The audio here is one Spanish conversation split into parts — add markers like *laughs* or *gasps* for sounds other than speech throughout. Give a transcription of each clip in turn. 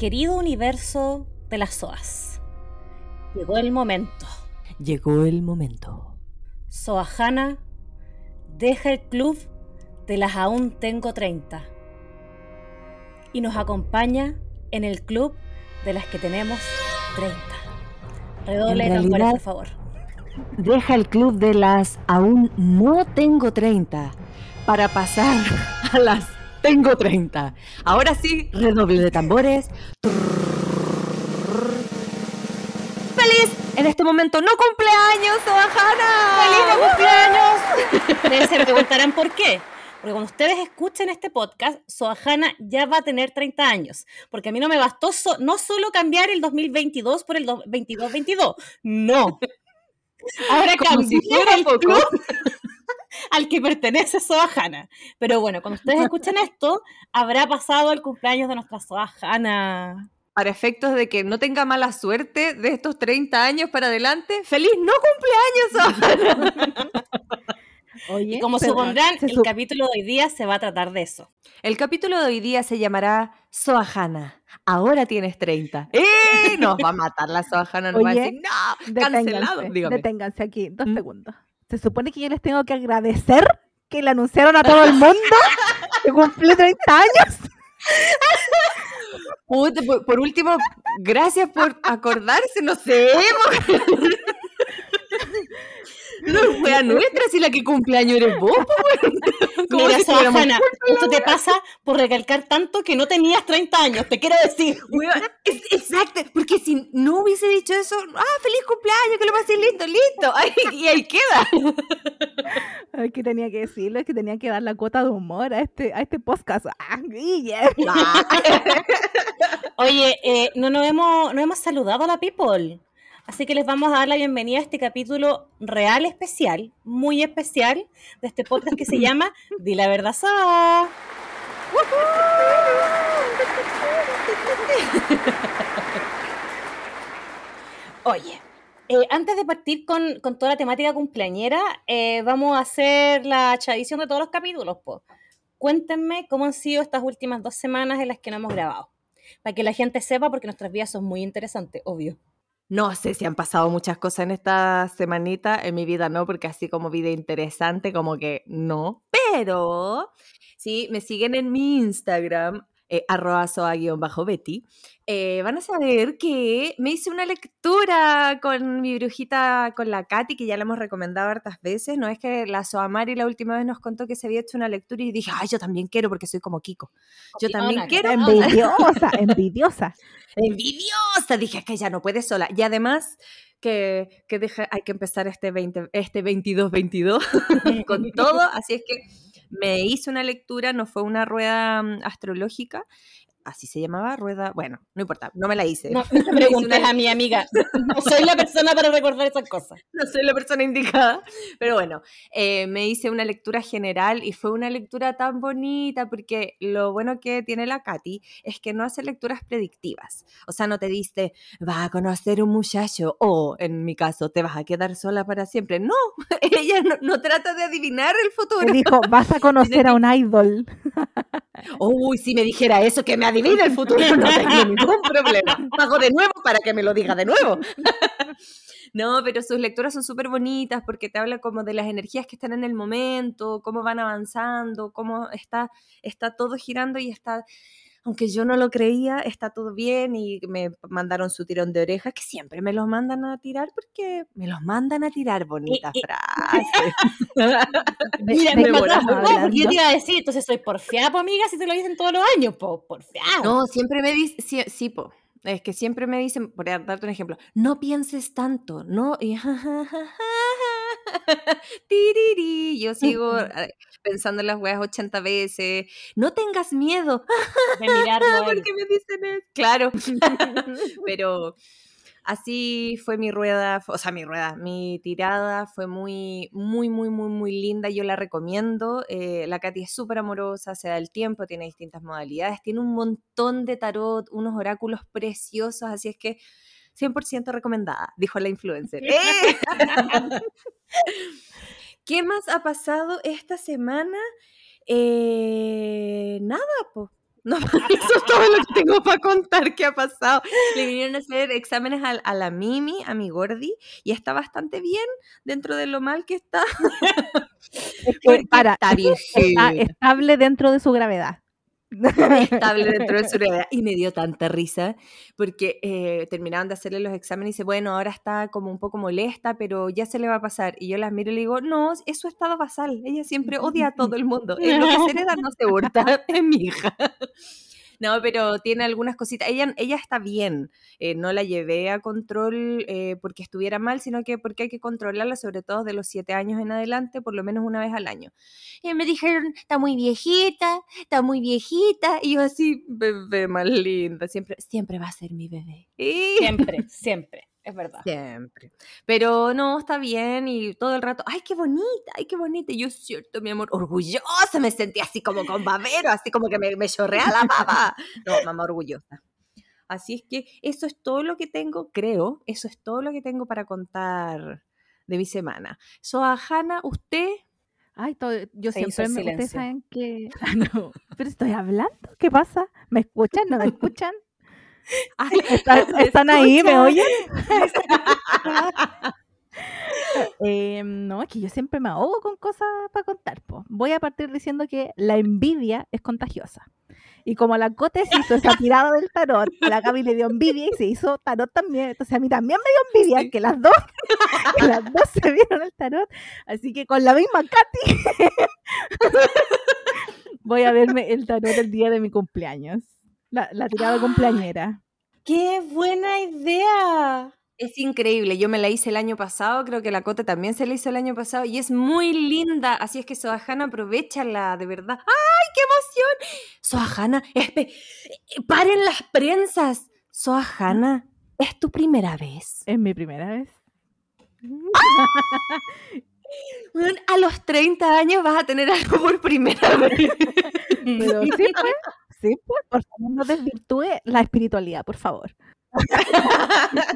Querido universo de las SOAS, llegó el momento. Llegó el momento. Soajana deja el club de las aún tengo 30 y nos acompaña en el club de las que tenemos 30. Redoble de tambores, por favor. Deja el club de las aún no tengo 30 para pasar *laughs* a las tengo 30. Ahora sí, redoble de tambores. ¡Feliz! En este momento no cumpleaños, Soajana. ¡Feliz de cumpleaños! *laughs* Se preguntarán por qué. Porque cuando ustedes escuchen este podcast, Soajana ya va a tener 30 años. Porque a mí no me bastó no solo cambiar el 2022 por el 22-22. No. Ahora si cambié fuera el poco. club *laughs* al que pertenece Soajana. Pero bueno, cuando ustedes escuchen esto, habrá pasado el cumpleaños de nuestra Soajana. Para efectos de que no tenga mala suerte de estos 30 años para adelante, ¡feliz no cumpleaños, Soajana! *laughs* Oye, Y como supondrán, se el capítulo de hoy día se va a tratar de eso. El capítulo de hoy día se llamará Soajana. Ahora tienes 30. ¡Eh! Nos va a matar la Soajana. Nos va a Oye, decir, no, cancelado. Deténganse, Dígame. deténganse aquí, dos ¿Mm? segundos. Se supone que yo les tengo que agradecer que le anunciaron a todo el mundo *laughs* que cumplí 30 años. *laughs* Puta, por, por último, gracias por acordarse, no sé. *laughs* No es wea nuestra si la que cumpleaños eres vos. *laughs* Como Mira, si Soajana, esto te pasa por recalcar tanto que no tenías 30 años, te quiero decir. Es- exacto, porque si no hubiese dicho eso, ah, feliz cumpleaños, que lo pasé listo, listo, *laughs* Ay, y ahí queda. Es que tenía que decirlo, es que tenía que dar la cuota de humor a este, a este podcast. Ah, Guille. Oye, eh, no nos hemos, no hemos saludado a la people. Así que les vamos a dar la bienvenida a este capítulo real especial, muy especial, de este podcast que se *laughs* llama Di la verdad, Sa. *laughs* Oye, eh, antes de partir con, con toda la temática cumpleañera, eh, vamos a hacer la tradición de todos los capítulos. Po. Cuéntenme cómo han sido estas últimas dos semanas en las que no hemos grabado. Para que la gente sepa, porque nuestras vidas son muy interesantes, obvio. No sé si han pasado muchas cosas en esta semanita, en mi vida no, porque así como vida interesante, como que no. Pero, sí, me siguen en mi Instagram, eh, arroba soa-betty, eh, van a saber que me hice una lectura con mi brujita, con la Katy, que ya la hemos recomendado hartas veces. No es que la Soamari la última vez nos contó que se había hecho una lectura y dije, ay, yo también quiero porque soy como Kiko. Yo también quiero. Envidiosa, envidiosa. *laughs* envidiosa. Dije que ya no puede sola. Y además que, que deja- hay que empezar este, 20, este 22-22 *laughs* *laughs* con todo. Así es que me hice una lectura, no fue una rueda mm, astrológica. Así se llamaba, rueda. Bueno, no importa, no me la hice. No, *laughs* no me preguntes una- a mi amiga. *laughs* No soy la persona para recordar esas cosas. no soy la persona indicada, pero bueno, eh, me hice una lectura general y fue una lectura tan bonita porque lo bueno que tiene la Katy es que no hace lecturas predictivas, o sea, no te dice, va a conocer un muchacho o, en mi caso, te vas a quedar sola para siempre. No, *laughs* ella no, no trata de adivinar el Me futuro. dijo, vas a conocer a un idol. Uy, si me dijera eso, que me adivine el futuro, no tengo ningún problema. Pago de nuevo para que me lo diga de nuevo. *laughs* No, pero sus lecturas son súper bonitas porque te habla como de las energías que están en el momento, cómo van avanzando, cómo está, está todo girando y está, aunque yo no lo creía, está todo bien y me mandaron su tirón de orejas, que siempre me los mandan a tirar porque me los mandan a tirar, bonita y- frase. *laughs* *laughs* Mira, ¿De me estamos no, porque yo te iba a decir, entonces soy porfiada, po, amiga, si te lo dicen todos los años, po, porfiada. No, siempre me dicen, sí, sí, po. Es que siempre me dicen, por darte un ejemplo, no pienses tanto, no, y *laughs* ja, ja, ja. *laughs* Yo sigo eh, pensando en las weas 80 veces, no tengas miedo, de mirarlo *laughs* a él. porque me dicen eso. Claro, *laughs* pero así fue mi rueda, o sea, mi rueda, mi tirada fue muy, muy, muy, muy, muy linda. Yo la recomiendo. eh, la Katy es súper amorosa, se da el tiempo, tiene distintas modalidades, tiene un montón de tarot, unos oráculos preciosos, así es que 100% recomendada, dijo la influencer. *laughs* ¡Eh! *laughs* ¿Qué más ha pasado esta semana? Eh, nada, po. *laughs* No, eso es todo lo que tengo para contar que ha pasado. Le vinieron a hacer exámenes a, a la Mimi, a mi Gordi, y está bastante bien dentro de lo mal que está. Es que, Porque para, está está viejita. estable dentro de su gravedad. *laughs* estable dentro de su gravedad. Y me dio tanta risa porque eh, terminaban de hacerle los exámenes y dice, bueno, ahora está como un poco molesta, pero ya se le va a pasar. Y yo las miro y le digo, no, es su estado basal. Ella siempre odia a todo el mundo. En lo que se hereda no se hurta. *laughs* Es mi hija. *laughs* No, pero tiene algunas cositas. Ella, ella está bien. Eh, no la llevé a control eh, porque estuviera mal, sino que porque hay que controlarla, sobre todo de los siete años en adelante, por lo menos una vez al año. Y me dijeron, está muy viejita, está muy viejita. Y yo así, bebé más linda, siempre, siempre va a ser mi bebé. Y- Siempre, *laughs* siempre. Es verdad. Siempre. Pero no, está bien y todo el rato, ay, qué bonita, ay, qué bonita. Y yo, cierto, mi amor, orgullosa, me sentí así como con babero, así como que me, me chorrea la baba. *laughs* No, mamá orgullosa. Así es que eso es todo lo que tengo, creo, eso es todo lo que tengo para contar de mi semana. Soajana, usted Ay, todo- yo Se siempre, me- ustedes silencio. saben que... *laughs* Ah, no, pero estoy hablando, ¿qué pasa? ¿Me escuchan? ¿No me *laughs* escuchan? Ay, *laughs* ¿Están, ¿me están ahí? ¿Me oyen? *laughs* Eh, no, es que yo siempre me ahogo con cosas para contar. po. Voy a partir diciendo que la envidia es contagiosa. Y como a la Cote se hizo esa tirada del tarot, a la Gaby le dio envidia y se hizo tarot también. Entonces a mí también me dio envidia Sí. que las dos, *laughs* que las dos se vieron el tarot. Así que con la misma Katy voy a verme el tarot el día de mi cumpleaños. La, la tirada Ay. cumpleañera. ¡Qué buena idea! Es increíble, yo me la hice el año pasado, creo que la Cote también se la hizo el año pasado y es muy linda, así es que Soajana, aprovechala, de verdad. ¡Ay, qué emoción! Soajana, espe- eh, paren las prensas. Soajana, ¿es tu primera vez? Es mi primera vez. Weón, A los 30 años vas a tener algo por primera vez. *laughs* Pero sí, pues, sí, pues, por favor, no desvirtúe la espiritualidad, por favor. *laughs*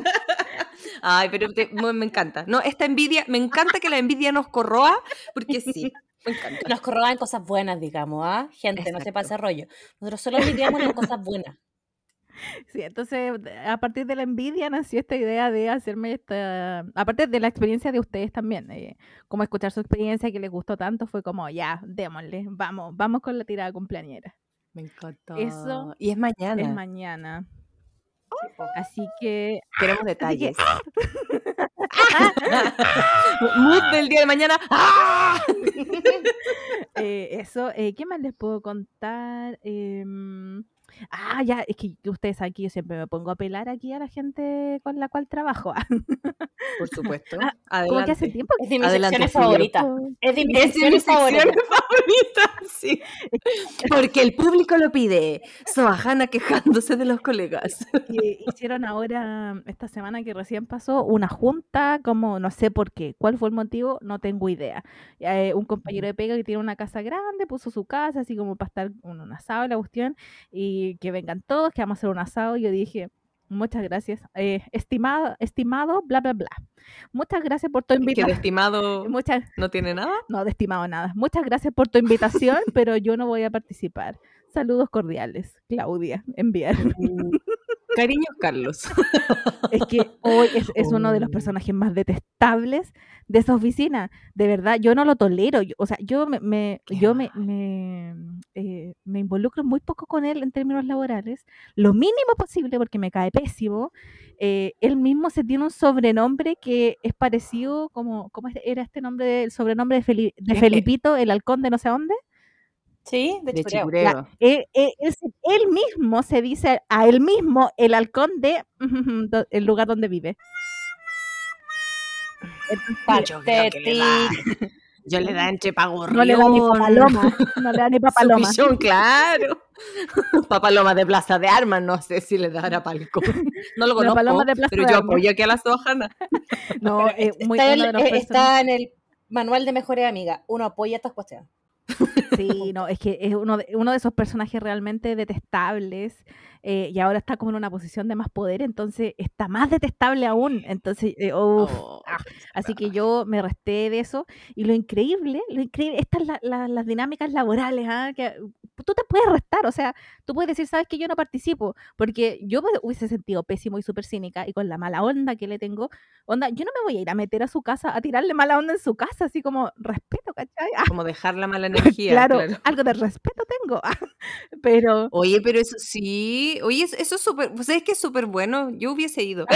Ay, pero te- me me encanta. No, esta envidia, me encanta que la envidia nos corroa, porque sí, me encanta. Nos corroban cosas buenas, digamos, ¿ah? Gente, no se Exacto. pasa rollo. Nosotros solo lidiamos en cosas buenas. Sí, entonces a partir de la envidia nació esta idea de hacerme esta, aparte de la experiencia de ustedes también, eh, como escuchar su experiencia que les gustó tanto, fue como, ya, démosle, vamos, vamos con la tirada cumpleañera. Me encanta. Eso y es mañana. Es mañana. Así que, Queremos *laughs* que, detalles. *laughs* Mood del día de mañana. ¡Ah! *laughs* eh, eso, eh, ¿qué más les puedo contar? Em, ah, ya, es que ustedes aquí yo siempre me pongo a pelar aquí a la gente con la cual trabajo. Por supuesto. Ah, Como que hace tiempo Es de mis Adelante, secciones favoritas. que Es de mis Es de mis secciones favoritas. Sí. Porque el público lo pide. Soajana quejándose de los colegas. hicieron ahora, esta semana que recién pasó, una junta, como no sé por qué, cuál fue el motivo, no tengo idea. Eh, un compañero de pega que tiene una casa grande, puso su casa, así como para estar en un asado, la cuestión, y que vengan todos, que vamos a hacer un asado. Y yo dije, muchas gracias, eh, estimado, estimado, bla, bla, bla. Muchas gracias por tu Que de invitación. estimado Muchas, no tiene nada. no, de estimado nada. Muchas gracias por tu invitación, *laughs* pero yo no voy a participar. Saludos cordiales, Claudia, enviar. Cariños, Carlos. *laughs* Es que hoy es, es uno de los personajes más detestables de esa oficina. De verdad, yo no lo tolero. yo- o sea, yo me, me- yo me, me, eh, me involucro muy poco con él en términos laborales. Lo mínimo posible porque me cae pésimo. Eh, él mismo se tiene un sobrenombre que es parecido como, ¿cómo era este nombre? del sobrenombre de, Feli- de Felipito, el halcón de no sé dónde. Sí, de, De chureo. chipureo. Él, mismo se dice a él mismo el halcón de do- el lugar donde vive. Yo creo que le da, yo le da entre pagorrión. no le da ni papaloma, no le da ni papaloma. Pichón, claro. *laughs* Papaloma de Plaza de Armas, no sé si le dará palco. *laughs* No lo conozco, de pero de yo apoyo aquí a la Soajana. No, *laughs* eh, muy, está, de los eh, está en el manual de mejores amigas. Uno apoya estas cuestiones. Sí, no, es que es uno de, uno de esos personajes realmente detestables eh, y ahora está como en una posición de más poder, entonces está más detestable aún. Entonces, eh, uf, Oh. Ah, así que yo me resté de eso. Y lo increíble, lo increíble, estas la- la- las dinámicas laborales, ¿ah? que tú te puedes restar, o sea, tú puedes decir, sabes que yo no participo, porque yo me hubiese sentido pésimo y súper cínica y con la mala onda que le tengo, onda, yo no me voy a ir a meter a su casa, a tirarle mala onda en su casa, así como respeto, ¿cachai? *laughs* Como dejar la mala *laughs* energía. claro, claro. algo de respeto tengo, *laughs* pero Oye, pero eso sí, oye, eso es súper, pues es que es súper bueno, yo hubiese ido.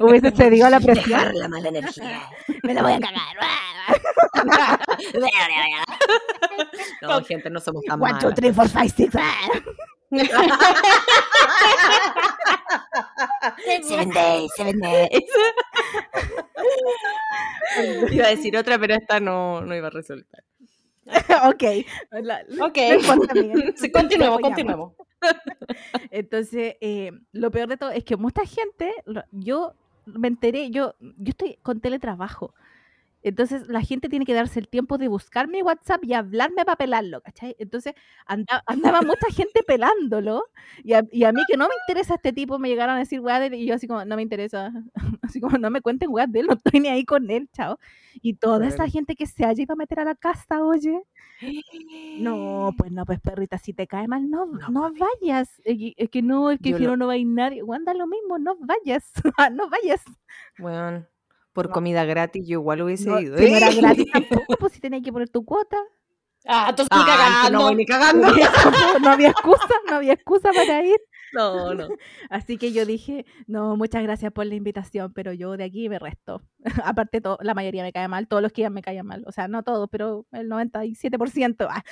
hubiese cedido a la presión. Dejar la mala energía. Me la voy a cagar. No, gente, no somos tan One, two, malas. three, four, five, six. Seven days, seven days. *laughs* Iba a decir otra, pero esta no, no iba a resultar. *laughs* ok. La- Ok. importa, amiga. *laughs* Sí, continuemos, Apoyamos. continuemos. Entonces, eh, lo peor de todo es que mucha gente, yo me enteré, yo, yo estoy con teletrabajo. Entonces, la gente tiene que darse el tiempo de buscar mi WhatsApp y hablarme para pelarlo, ¿cachai? Entonces, anda- andaba mucha gente pelándolo y a, y a mí que no me interesa este tipo, me llegaron a decir weá de él y yo así como, no me interesa, *laughs* así como, no me cuenten weá de él, no estoy ni ahí con él, chao. Y toda esa gente que se haya ido a meter a la casa, oye, no, *gasps* pues no, pues perrita, si te cae mal, no, No, no vayas. Es que, es que no, es que Yo si lo- no, no va a ir nadie. Anda lo mismo, no vayas, *laughs* no vayas. Bueno, por No. comida gratis yo igual hubiese No, ido. si no era gratis *laughs* tampoco, pues si tenías que poner tu cuota. Ah, entonces ni Ah, que cagando. no voy ni cagando. no había excusa, no había excusa para ir. No, no. *laughs* Así que yo dije, no, muchas gracias por la invitación, pero yo de aquí me resto. *laughs* Aparte, to- la mayoría me cae mal, todos los que iban me caían mal. O sea, no todos, pero el 97%. ah.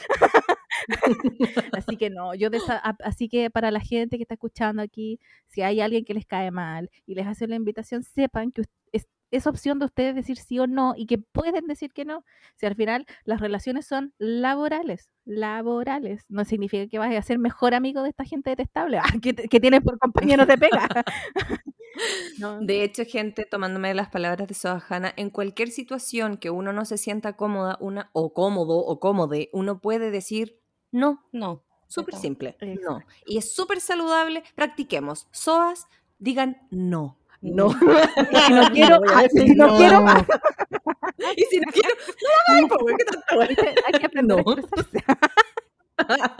Así que no, yo de esa- así que para la gente que está escuchando aquí, si hay alguien que les cae mal y les hace la invitación, sepan que es, es opción de ustedes decir sí o no y que pueden decir que no. Si al final las relaciones son laborales, laborales, no significa que vayas a ser mejor amigo de esta gente detestable *laughs* ah, que, tienes por compañeros de pega. *laughs* No. De hecho, gente, tomándome las palabras de Sohana, en cualquier situación que uno no se sienta cómoda, una, o cómodo o cómode, uno puede decir no. No. Súper Exacto. simple. No. Y es súper saludable. Practiquemos. Soas, digan no. No. *laughs* Y si no *laughs* quiero, decir si no quiero, *laughs* y si no quiero, no hago, güey, ¿qué? ¿viste? hay que aprender No. a.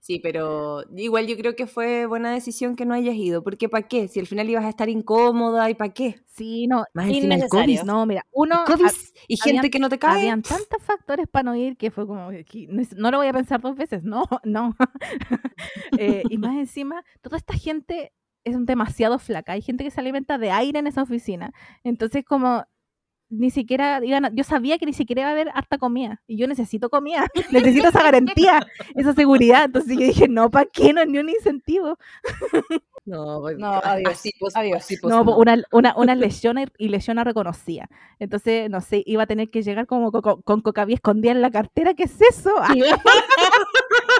Sí, pero igual yo creo que fue buena decisión que no hayas ido, porque ¿para qué? Si al final ibas a estar incómoda y ¿para qué? Sí, no, Más encima el. COVID, no, mira, uno, COVID y gente que no te cae. habían tantos factores para no ir que fue como, no lo voy a pensar dos veces, no, no. Eh, y más encima, toda esta gente es demasiado flaca, hay gente que se alimenta de aire en esa oficina, entonces como ni siquiera yo sabía que ni siquiera iba a haber harta comida y yo necesito comida, *laughs* necesito esa garantía, esa seguridad, entonces yo dije, no, ¿para qué? No es ni un incentivo. *laughs* No, No, adiós, así, pues, adiós. así, pues, No, no. una, una, una lesión y- lesión reconocía. Entonces, no sé, iba a tener que llegar como co- co- con cocaví escondida en la cartera. ¿Qué es eso? *laughs*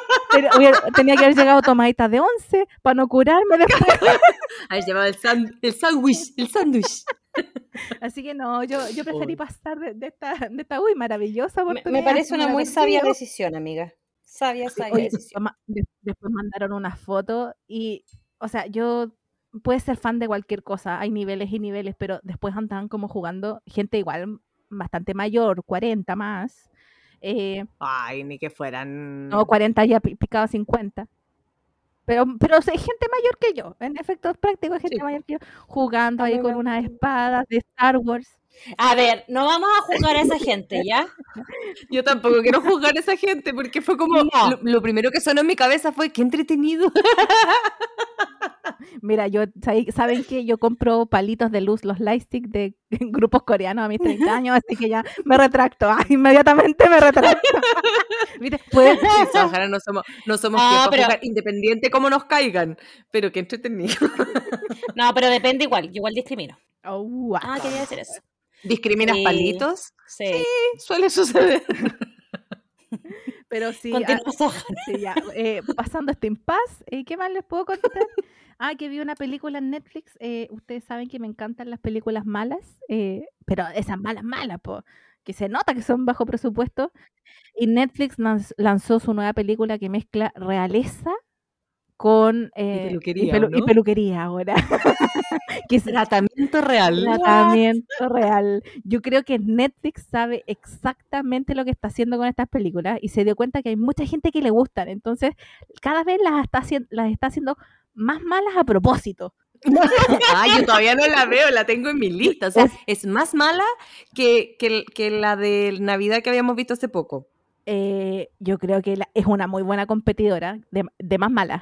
Tenía que haber llegado tomaditas de once para no curarme después. *laughs* Haber llevado el sándwich, el sándwich. Así que no, yo, yo preferí Uy. pasar de, de esta, de esta, uy, maravillosa Me, oportunidad. me parece una muy sabia decisión, amiga. Sabia, sabia Oye, decisión. después mandaron una foto y, o sea, yo puedes ser fan de cualquier cosa, hay niveles y niveles, pero después andaban como jugando gente igual bastante mayor, 40 más. Eh, Ay, ni que fueran. no, 40 ya pi- picado 50. Pero, pero hay gente mayor que yo, en efectos prácticos, hay gente Sí. mayor que yo, jugando ahí con unas espadas de Star Wars. A ver, no vamos a juzgar a esa gente, ¿ya? *laughs* Yo tampoco quiero juzgar a esa gente porque fue como. No. Lo, lo primero que sonó en mi cabeza fue: qué entretenido. *laughs* Mira, yo, ¿sabe- ¿saben que Yo compro palitos de luz, los lightstick de *laughs* grupos coreanos a mis 30 años, así que ya me retracto, ah, inmediatamente me retracto. ¿Viste? Pues, Sí, Sahara, no somos, no somos Ah, pero- independiente como nos caigan. Pero qué entretenido. No, pero depende igual. Yo igual discrimino. oh, wow. Ah, quería decir eso. ¿Discriminas Sí. palitos? Sí. Suele suceder. *laughs* Pero sí, ah, sí, ya, eh, pasando este impasse, eh, ¿qué más les puedo contar? *laughs* Ah, que vi una película en Netflix. eh, ustedes saben que me encantan las películas malas, eh, pero esas malas, malas, po, que se nota que son bajo presupuesto. Y Netflix lanz- lanzó su nueva película que mezcla realeza con eh, y peluquería, y pelu- y ¿no? peluquería ahora. *laughs* *laughs* que es Tratamiento real. tratamiento real. Yo creo que Netflix sabe exactamente lo que está haciendo con estas películas y se dio cuenta que hay mucha gente que le gustan. Entonces, cada vez las está, las está haciendo más malas a propósito. *laughs* Ay, yo todavía no la veo, la tengo en mi lista. O sea, es más mala que, que, que la de Navidad que habíamos visto hace poco. Eh, yo creo que la- es una muy buena competidora de, de más mala.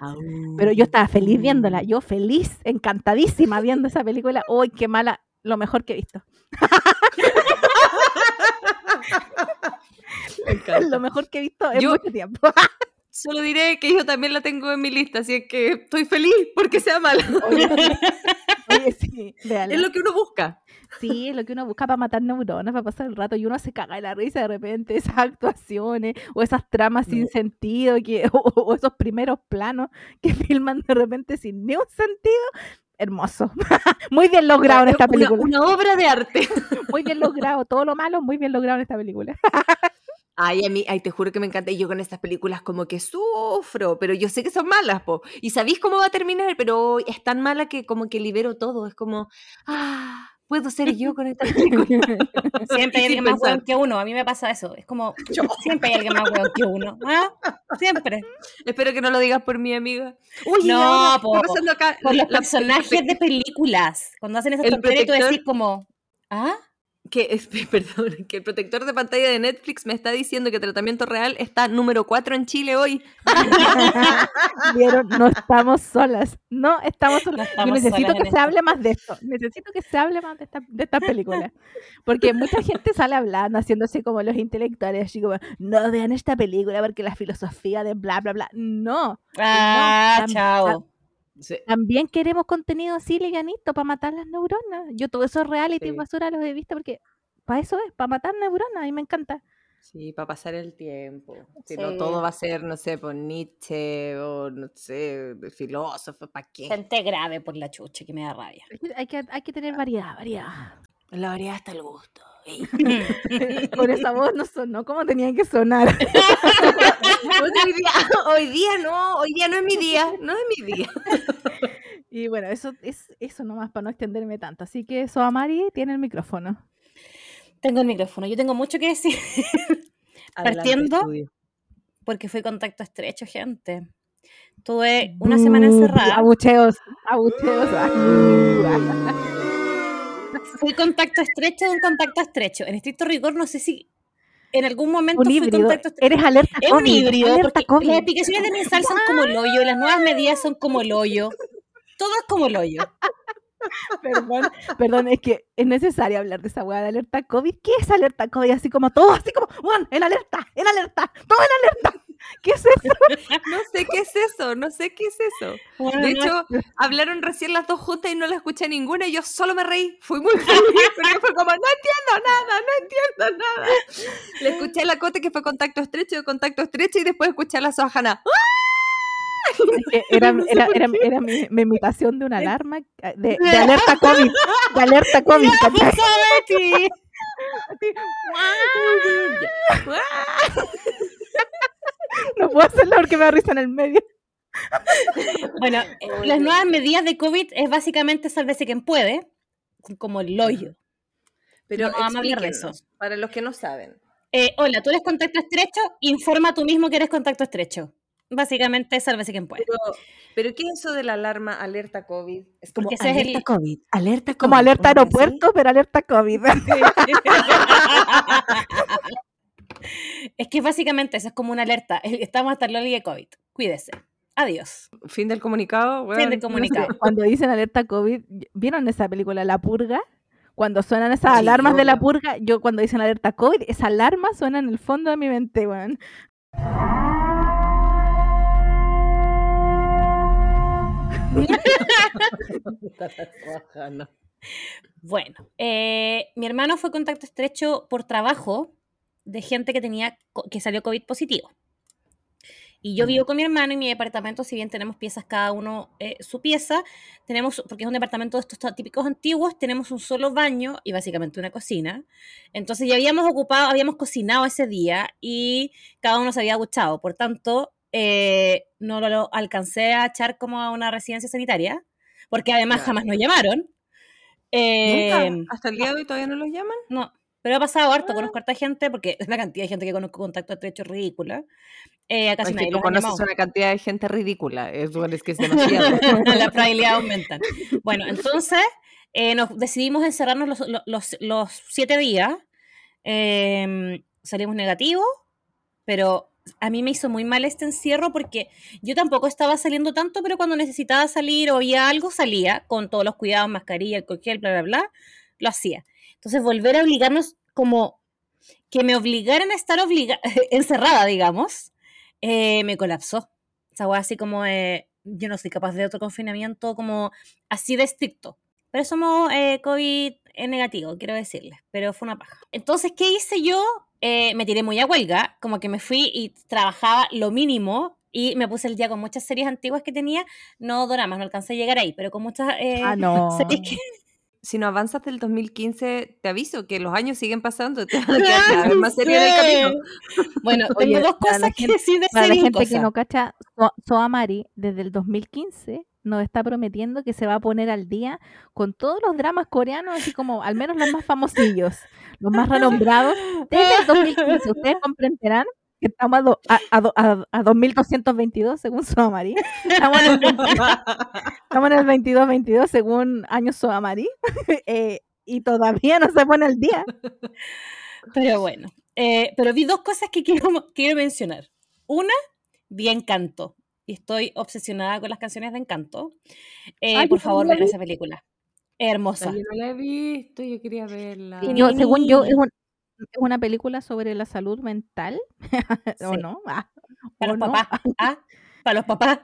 Pero yo estaba feliz viéndola, yo feliz, encantadísima viendo esa película. *laughs* ¡Uy, qué mala! Lo mejor que he visto. Lo mejor que he visto en Yo- mucho tiempo. *laughs* Solo diré que yo también la tengo en mi lista, así es que estoy feliz porque sea mala. Oye, *laughs* oye, sí, *laughs* véanla. Es lo que uno busca. Sí, es lo que uno busca para matar neuronas, para pasar el rato y uno se caga de la risa de repente, *laughs* esas actuaciones o esas tramas sin No. sentido que, o, o esos primeros planos que filman de repente sin ni un sentido. Hermoso. muy bien logrado en esta Una- película. Una, obra de arte. Muy bien logrado. Todo lo malo, muy bien logrado en esta película. Ay, a mí, ay, te juro que me encanta. Y yo con estas películas como que sufro, pero yo sé que son malas, po. Y sabéis cómo va a terminar, pero es tan mala que como que libero todo. Es como, ah, puedo ser yo con esta película. *laughs* Siempre hay *laughs* alguien más weón que uno. A mí me pasa eso. Es como, *laughs* siempre hay alguien más weón que uno. ¿ah? Siempre. Espero que no lo digas por mi amiga. Uy, No, po, está pasando acá Por los la- personajes de películas. Cuando hacen esas tonterías tú decís como, ¿ah? Que, *laughs* este, perdón, que el protector de pantalla de Netflix me está diciendo que Tratamiento Real está número 4 en Chile hoy. *laughs* Vieron, no estamos solas. No estamos solas. No Yo necesito solas que se esto. hable más de esto. Necesito que se hable más de esta, de esta película. Porque mucha gente sale hablando, haciéndose como los intelectuales, así como, no vean esta película porque la filosofía de bla, bla, bla. No. Ah, chao. También queremos contenido así livianito para matar las neuronas. Yo todo eso reality Sí. basura los he visto porque para eso es, para matar neuronas y me encanta. Sí, para pasar el tiempo. Si no, todo va a ser, no sé, por Nietzsche o, no sé, filósofo, ¿para qué? Gente grave por la chucha que me da rabia. Hay que- Hay que, tener variedad, variedad. La variedad hasta el gusto. Con *laughs* esa voz no sonó como tenía que sonar. *laughs* hoy, día, hoy día no, hoy día no es mi día, no es mi día. *laughs* Y bueno, eso es eso nomás para no extenderme tanto. Así que Soamari tiene el micrófono. Tengo el micrófono. Yo tengo mucho que decir *laughs* Adelante, Partiendo. estudio. porque fui contacto estrecho, gente. Tuve una semana Bu- encerrada. Abucheos, abucheos. *laughs* Fui contacto estrecho de un contacto estrecho. En estricto rigor, no sé si en algún momento un fui híbrido. contacto estrecho. Eres alerta Es un híbrido, alerta porque COVID. las aplicaciones de mensal son como el hoyo, las nuevas medidas son como el hoyo. Todo es como el hoyo. *laughs* Perdón, perdón, es que es necesario hablar de esa weá de alerta COVID. ¿Qué es alerta COVID? Así como todo, así como, bueno, en alerta, en alerta, todo en alerta. *laughs* ¿Qué es eso? *laughs* No sé qué es eso, no sé qué es eso. Bueno, De no, hecho, hablaron recién las dos juntas y no la escuché ninguna y yo solo me reí. Fui muy feliz porque fue como, no entiendo nada, no entiendo nada. Le escuché a la Cote que fue contacto estrecho, contacto estrecho y después escuché a la Sohana. Que *laughs* era, era, era, era mi, mi imitación de una alarma eh, de, *laughs* de alerta COVID. De alerta *laughs* COVID. ¡Ya, ¿cachai? Betty! No puedo hacerlo porque me da risa en el medio. Bueno, las nuevas medidas de COVID es básicamente sálvese quien puede, como el hoyo. Pero No, vamos a hablar de explíquenos, para los que no saben. Eh, hola, tú eres contacto estrecho, informa tú mismo que eres contacto estrecho. Básicamente, sálvese quien puede. Pero, pero ¿qué es eso de la alarma alerta COVID? Es como Porque ese es alerta el- COVID, alerta COVID. Como alerta aeropuerto, pero alerta COVID. *laughs* *laughs* es que básicamente eso es como una alerta. Estamos hasta el loli de COVID. Cuídese. Adiós. Fin del comunicado, Fin del comunicado. Cuando dicen alerta COVID, ¿vieron esa película La Purga? Cuando suenan esas Sí, alarmas de la purga, yo cuando dicen alerta COVID, esa alarma suena en el fondo de mi mente, weón. Bueno, eh, mi hermano fue contacto estrecho por trabajo de gente que tenía que salió COVID positivo. Y yo vivo con mi hermano y mi departamento, si bien tenemos piezas cada uno eh, su pieza, tenemos, porque es un departamento de estos típicos antiguos, tenemos un solo baño y básicamente una cocina. Entonces ya habíamos ocupado, habíamos cocinado ese día y cada uno se había duchado. Por tanto, eh, no lo, lo alcancé a echar como a una residencia sanitaria, porque además Ya. jamás nos llamaron. Eh, ¿Nunca? ¿Hasta el día de hoy todavía no los llaman? no, pero ha pasado harto, Ah. conozco a harta gente, porque la cantidad de gente que conozco contacto estrecho es ridícula. Eh, a casi Es nadie que tú conoces llamado. una cantidad de gente ridícula. Es, bueno, es que es *laughs* demasiado. *laughs* la probabilidad aumenta. Bueno, entonces eh, nos decidimos encerrarnos los, los- los- siete días. Em, salimos negativos, pero a mí me hizo muy mal este encierro porque yo tampoco estaba saliendo tanto, pero cuando necesitaba salir o había algo, salía con todos los cuidados, mascarilla, alcohol gel, bla, bla, bla, lo hacía. Entonces volver a obligarnos como que me obligaran a estar obliga *laughs* encerrada, digamos, eh, me colapsó. Esa hueá así como, eh, yo no soy capaz de otro confinamiento como así de estricto. Pero somos eh, COVID negativo, quiero decirles, pero fue una paja. Entonces, ¿qué hice yo? Eh, me tiré muy a huelga, como que me fui y trabajaba lo mínimo y me puse el día con muchas series antiguas que tenía, no doramas, no alcancé a llegar ahí, pero con muchas eh, Ah, *laughs* no. series que si no avanzas del 2015, te aviso que los años siguen pasando. Te van a *laughs* quedar cada vez más serio en el camino. *laughs* Bueno, Oye, tengo dos para la cosas que gente- decir de Para la series gente que no cacha, So- Soamari desde el 2015 nos está prometiendo que se va a poner al día con todos los dramas coreanos, así como al menos los más famosillos, los más renombrados. Desde el 2015, ustedes comprenderán que estamos a, do- a, a a- a 2222 según Soamari. Estamos en el, 20 estamos en el 2222 según años Soamari. *laughs* eh, y todavía no se pone al día. Pero bueno, eh, pero vi dos cosas que quiero, quiero mencionar. Una, vi Encanto. Y estoy obsesionada con las canciones de Encanto. Eh, Ay, por favor, vean esa película. Hermosa. Yo no la he visto, yo quería verla. Sí, Yo, según yo, es, Ni- un- es una película sobre la salud mental. *laughs* ¿O Sí. no? Ah, Para ¿o los no? papás. *laughs* Ah, para los papás.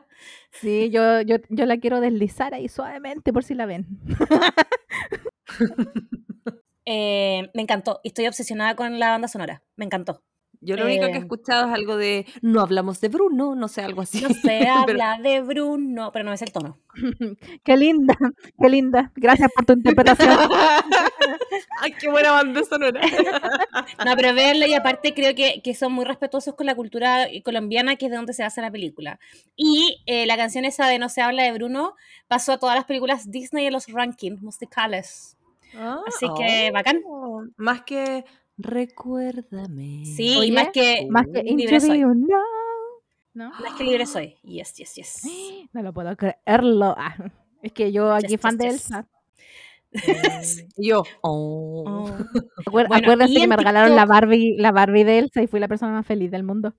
Sí, yo, yo, yo la quiero deslizar ahí suavemente por si la ven. *laughs* Eh, me encantó. Y estoy obsesionada con la banda sonora. Me encantó. Yo lo único que he Eh, escuchado es algo de no hablamos de Bruno, no sé, algo así. No se *laughs* Pero- habla de Bruno, pero no es el tono. *laughs* qué linda, qué linda. Gracias por tu interpretación. *laughs* Ay, qué buena banda sonora. No, pero verla y aparte creo que, que son muy respetuosos con la cultura colombiana, que es de donde se hace la película. Y eh, la canción esa de No se habla de Bruno pasó a todas las películas Disney en los rankings musicales. Así que, bacán. oh, Más que recuérdame. Sí, Oye, más que Más que libre Into soy. the Unknown. ¿No? Más que libre soy. Yes, yes, yes. *gasps* No lo puedo creerlo. Ah, es que yo aquí Yes, fan yes, de yes. Elsa. *laughs* Yo, oh. Oh. Acuer- Bueno, acuérdense y que me regalaron la Barbie, la Barbie de Elsa y fui la persona más feliz del mundo.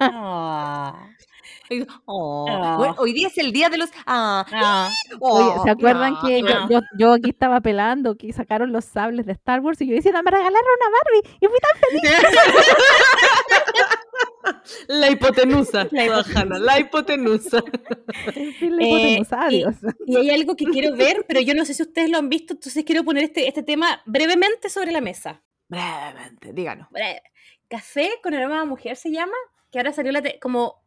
Ah. *laughs* *laughs* Oh. Ah. Bueno, hoy día es el día de los. Ah, Ah. Oye, oh, ¿se acuerdan ah, que yo, ah. yo, yo aquí estaba pelando, que sacaron los sables de Star Wars y yo diciendo, me regalaron una Barbie? Y fui tan *laughs* La hipotenusa. La *laughs* Hanna, la hipotenusa. feliz, la Eh, hipotenusa, y- adiós. Y hay algo que quiero ver, pero yo no sé si ustedes lo han visto, entonces quiero poner este, este tema brevemente sobre la mesa. Brevemente, díganos. Breve. Café con aroma a mujer se llama, que ahora salió la como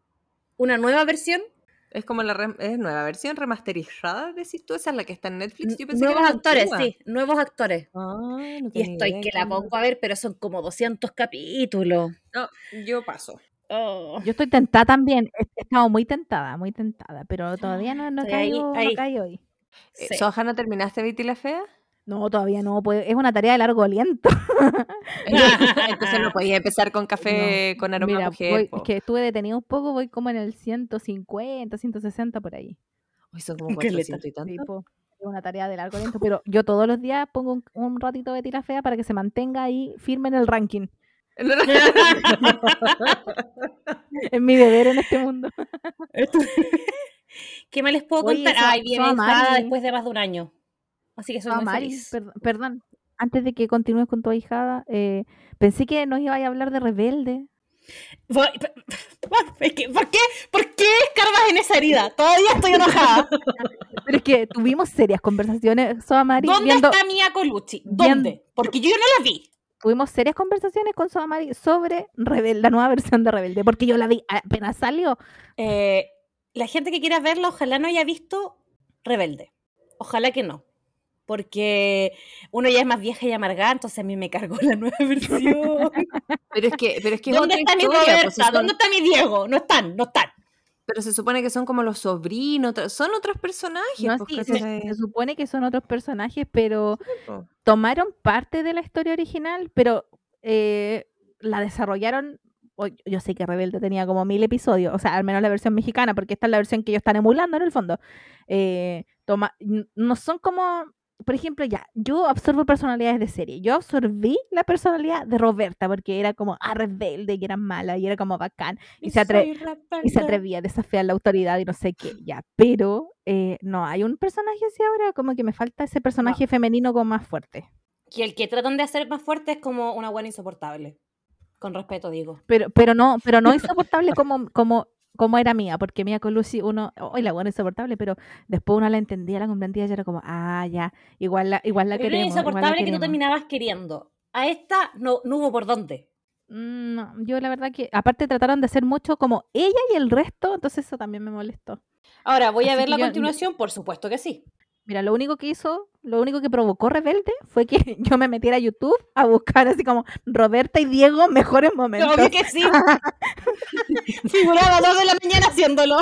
una nueva versión. Es como la re- es nueva versión remasterizada, decís tú, esa es la que está en Netflix. Yo pensé que nuevos actores, antigua. sí, nuevos actores. Ah, no Y estoy idea que la pongo a ver, pero son como 200 capítulos. No, yo paso. Oh. Yo estoy tentada también, he estado muy tentada, muy tentada, pero todavía no, no, ahí, caído, no caí hoy. Sí. Sohana, ¿terminaste Betty la Fea? No, todavía no, pues, es una tarea de largo aliento. *laughs* Entonces no podía empezar con café con aroma a Mira, mujer. voy- po. es que estuve detenido un poco, voy como en el 150, 160 por ahí. Hoy son como *laughs* Caleta. 400 y tanto. Es una tarea de largo aliento, pero yo todos los días pongo un, un ratito de tira fea para que se mantenga ahí firme en el ranking. *laughs* Es mi deber en este mundo. ¿Qué más les puedo Oye, contar? Ay, Mari. después de más de un año. Así que soy Ah, muy Mari, feliz. per- perdón, antes de que continúes con tu ahijada, eh, pensé que nos iba a hablar de Rebelde. *laughs* ¿Por qué? ¿Por qué escarbas en esa herida? Todavía estoy enojada. *laughs* Pero es que tuvimos serias conversaciones, Soa Mari, ¿Dónde viendo, está Mia Colucci? ¿Dónde? Porque yo no la vi. tuvimos serias conversaciones con Soa Mari sobre Rebelde, la nueva versión de Rebelde, porque yo la vi apenas salió. Eh, la gente que quiera verla, ojalá no haya visto Rebelde. Ojalá que no. Porque uno ya es más vieja y amargada, entonces a mí me cargó la nueva *laughs* versión. Pero es que, pero es que es ¿Dónde otra está mi Roberta? pues, son- ¿Dónde está mi Diego? No están, no están. Pero se supone que son como los sobrinos, son otros personajes. No, pues, sí, se, supone que son otros personajes, pero tomaron parte de la historia original, pero eh, la desarrollaron. Yo sé que Rebelde tenía como mil episodios, o sea, al menos la versión mexicana, porque esta es la versión que ellos están emulando en el fondo. Eh, toma, no son como, por ejemplo, ya, yo absorbo personalidades de serie. Yo absorbí la personalidad de Roberta, porque era como ah, rebelde y era mala y era como bacán. Y se, atre- y se atrevía a desafiar la autoridad y no sé qué, ya. Pero eh, no, hay un personaje así ahora, como que me falta ese personaje femenino como más fuerte. Que el que tratan de hacer más fuerte es como una buena insoportable. Con respeto, digo. Pero, pero no, pero no insoportable como, como, como era mía, porque mía con Lucy uno, hoy la buena insoportable, pero después uno la entendía, la comprendía y era como, ah, ya, igual la, igual la Pero era queremos. la insoportable que tú terminabas queriendo. A esta no, no hubo por dónde. Mm, No, yo la verdad que, aparte trataron de hacer mucho como ella y el resto, entonces eso también me molestó. Ahora, ¿voy a ver la yo- continuación? Por supuesto que sí. Mira, lo único que hizo, lo único que provocó Rebelde fue que *laughs* yo me metiera a YouTube a buscar así como Roberta y Diego mejores momentos. Obvio que sí. *laughs* Figuraba dos de la mañana haciéndolo.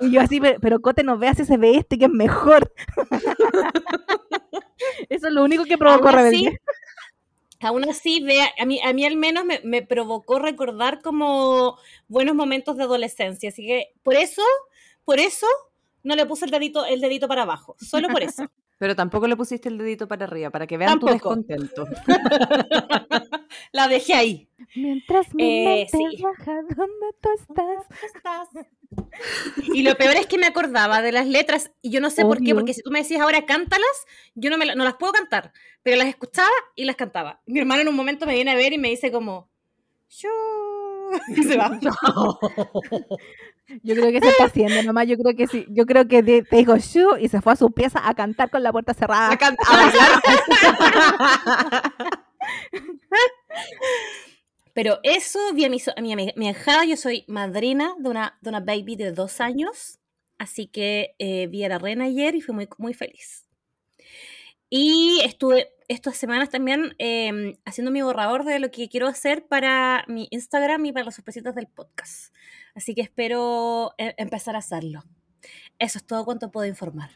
Y yo así, pero, pero Cote, no veas ese ve este que es mejor. *laughs* Eso es lo único que provocó Aún así, Rebelde. Aún así, vea, a mí, a mí al menos me, me provocó recordar como buenos momentos de adolescencia. Así que por eso, por eso no le puse el dedito, el dedito para abajo. Solo por eso. *laughs* Pero tampoco le pusiste el dedito para arriba, para que vean tu Tampoco. descontento. *laughs* La dejé ahí. Mientras mi Eh, mente sí. viaja donde tú estás. Y lo peor es que me acordaba de las letras y yo no sé por qué, porque si tú me decías ahora cántalas, yo no, me no las puedo cantar, pero las escuchaba y las cantaba. Mi hermano en un momento me viene a ver y me dice como, yo... *laughs* Y se va. *laughs* Yo creo que se está haciendo nomás, yo creo que sí. Yo creo que te, dijo shu y se fue a su pieza a cantar con la puerta cerrada. A. *laughs* Pero eso vi a mi, so- a mi, ahijada, yo soy madrina de una, de una baby de dos años, así que eh, vi a la reina ayer y fui muy, muy feliz. Y estuve estas semanas también eh, haciendo mi borrador de lo que quiero hacer para mi Instagram y para las sorpresitas del podcast. Así que espero eh, empezar a hacerlo. Eso es todo cuanto puedo informar.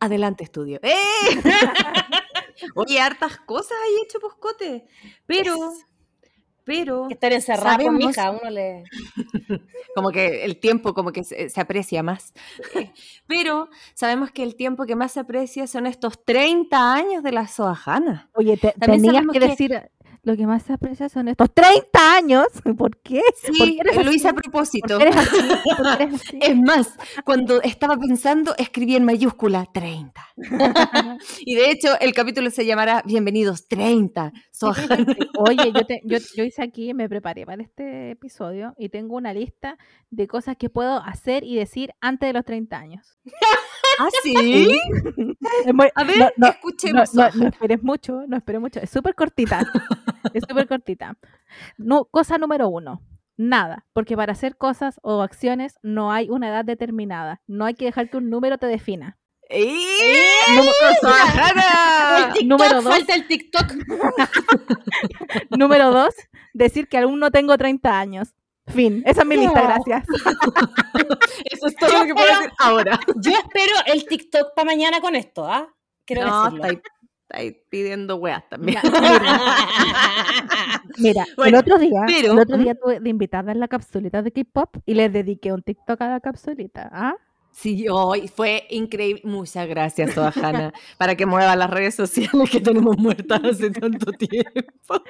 Adelante, estudio. ¡Eh! *laughs* Oye, hartas cosas hay hecho poscote. Pero, Yes. Pero, estar encerrada con mi Sabemos- hija, a uno le... *laughs* como que el tiempo como que se, se aprecia más. Eh, Pero sabemos que el tiempo que más se aprecia son estos 30 años de la Soajana. Oye, te- También tenías que que- decir, lo que más se aprecia son estos 30 años. *laughs* ¿Por qué? ¿Por Sí, qué lo hice a ¿Por propósito. *laughs* Es más, cuando estaba pensando, escribí en mayúscula 30. *laughs* y de hecho, el capítulo se llamará Bienvenidos 30. Soajana. Oye, yo, te- yo, yo hice aquí, me preparé para este episodio y tengo una lista de cosas que puedo hacer y decir antes de los 30 años. ¿Ah, sí? Muy- A ver, no, no, escuchemos. no, no, esperes mucho, no esperes mucho. Es súper cortita. Es súper cortita. No, cosa número uno. Nada, porque para hacer cosas o acciones no hay una edad determinada. No hay que dejar que un número te defina. ¡Eh! Número- ¡Soajana! *laughs* El TikTok, número dos. falta el TikTok. *laughs* Número dos, decir que aún no tengo 30 años. Fin. Esa es mi lista, gracias. *laughs* Eso es todo lo que puedo decir ahora. Yo espero el TikTok para mañana con esto, ¿ah? Quiero No, decirlo. Estáis pidiendo weas también. *laughs* Mira, el otro día, pero- el otro día tuve de invitada en la capsulita de K-pop y les dediqué un TikTok a la capsulita. ¿ah? Sí, hoy fue increíble. Muchas gracias, Soajana, para que mueva las redes sociales que tenemos muertas hace tanto *laughs* tiempo.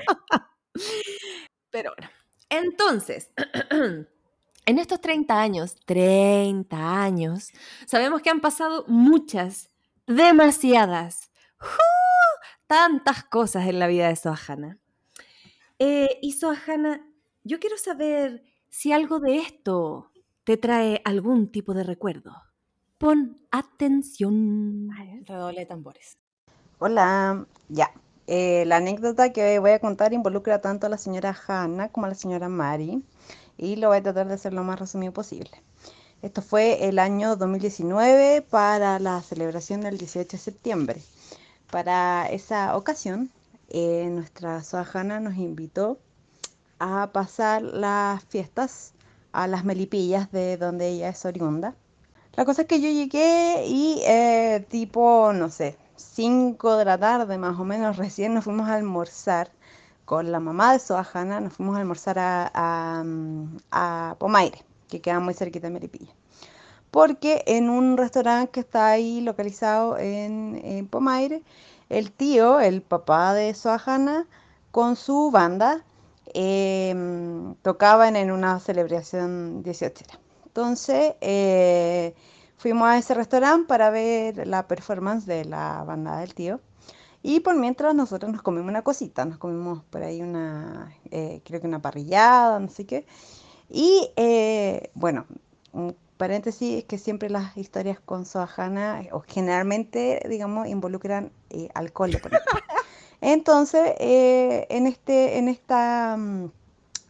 Pero bueno, entonces, *clears throat* en estos 30 años, 30 años, sabemos que han pasado muchas, demasiadas, tantas cosas en la vida de Soajana. Eh, y Soajana, yo quiero saber si algo de esto te trae algún tipo de recuerdo. Pon atención. Redoble de tambores. Hola, ya. Eh, la anécdota que voy a contar involucra tanto a la señora Hanna como a la señora Mari y lo voy a tratar de hacer lo más resumido posible. Esto fue el año 2019 para la celebración del 18 de septiembre. Para esa ocasión, eh, nuestra Soa Hanna nos invitó a pasar las fiestas a las Melipillas, de donde ella es oriunda. La cosa es que yo llegué y eh, tipo, no sé, 5 de la tarde más o menos, recién nos fuimos a almorzar con la mamá de Soajana, nos fuimos a almorzar a, a, a Pomaire, que queda muy cerquita de Melipilla. Porque en un restaurante que está ahí localizado en, en el tío, el papá de Soajana, con su banda, eh, tocaban en una celebración 18. Entonces eh, fuimos a ese restaurante para ver la performance de la banda del tío. Y por mientras nosotros nos comimos una cosita, nos comimos por ahí una, eh, creo que una parrillada, no sé qué. Y eh, bueno, paréntesis es que siempre las historias con Soajana, o generalmente, digamos, involucran eh, alcohol. por. *laughs* Entonces, eh, en este, en esta, mm,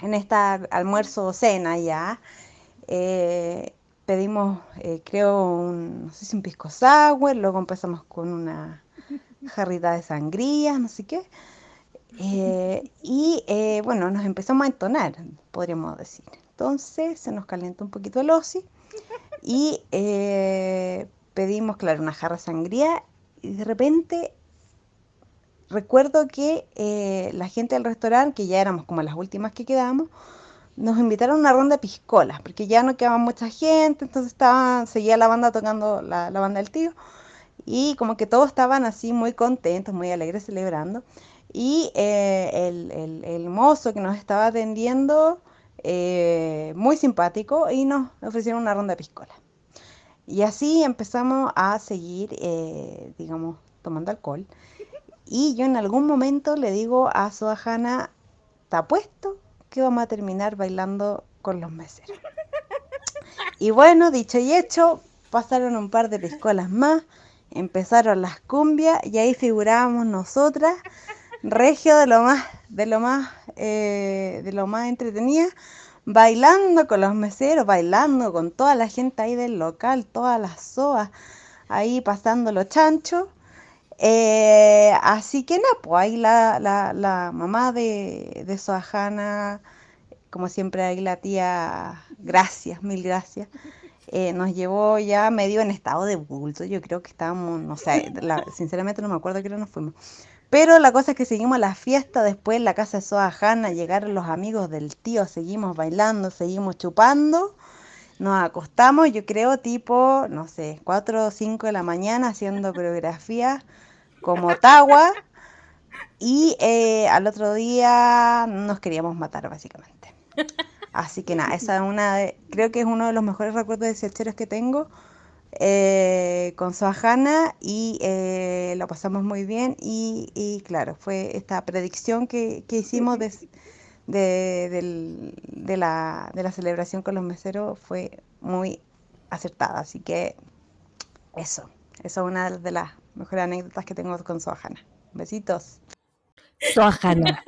en esta almuerzo o cena ya, eh, pedimos, eh, creo, un, no sé si un pisco sour, luego empezamos con una jarrita de sangría, no sé qué. Eh, y eh, bueno, nos empezamos a entonar, podríamos decir. Entonces se nos calentó un poquito el osi y eh, pedimos, claro, una jarra de sangría y de repente recuerdo que eh, la gente del restaurante, que ya éramos como las últimas que quedamos, nos invitaron a una ronda de piscolas, porque ya no quedaba mucha gente, entonces estaba, seguía la banda tocando la, la banda del tío, y como que todos estaban así muy contentos, muy alegres celebrando. Y eh, el- el mozo que nos estaba atendiendo, eh, muy simpático, y nos ofrecieron una ronda de piscola. Y así empezamos a seguir, eh, digamos, tomando alcohol. Y yo en algún momento le digo a Soajana, te apuesto que vamos a terminar bailando con los meseros. Y bueno, dicho y hecho, pasaron un par de piscolas más, empezaron las cumbias y ahí figurábamos nosotras, regio de lo más, de lo más, eh, de lo más entretenida, bailando con los meseros, bailando con toda la gente ahí del local, todas las soas ahí pasando los chanchos. Eh, así que nada, pues ahí la, la, la mamá de, de Soajana, como siempre ahí la tía, gracias, mil gracias, eh, nos llevó ya medio en estado de bulto, yo creo que estábamos, no sé, la- sinceramente no me acuerdo a qué hora nos fuimos. Pero la cosa es que seguimos la fiesta, después en la casa de Soajana llegaron los amigos del tío, seguimos bailando, seguimos chupando. Nos acostamos, yo creo, tipo, no sé, 4 o 5 de la mañana haciendo coreografía como Tawa. Y eh, al otro día nos queríamos matar, básicamente. Así que nada, esa es una de- creo que es uno de los mejores recuerdos de Secheros que tengo eh, con Soajana y eh, lo pasamos muy bien. Y, y claro, fue esta predicción que, que hicimos de, de, la, de la celebración con los meseros fue muy acertada. Así que eso, eso es una de las mejores anécdotas que tengo con Soajana. Besitos. Soajana.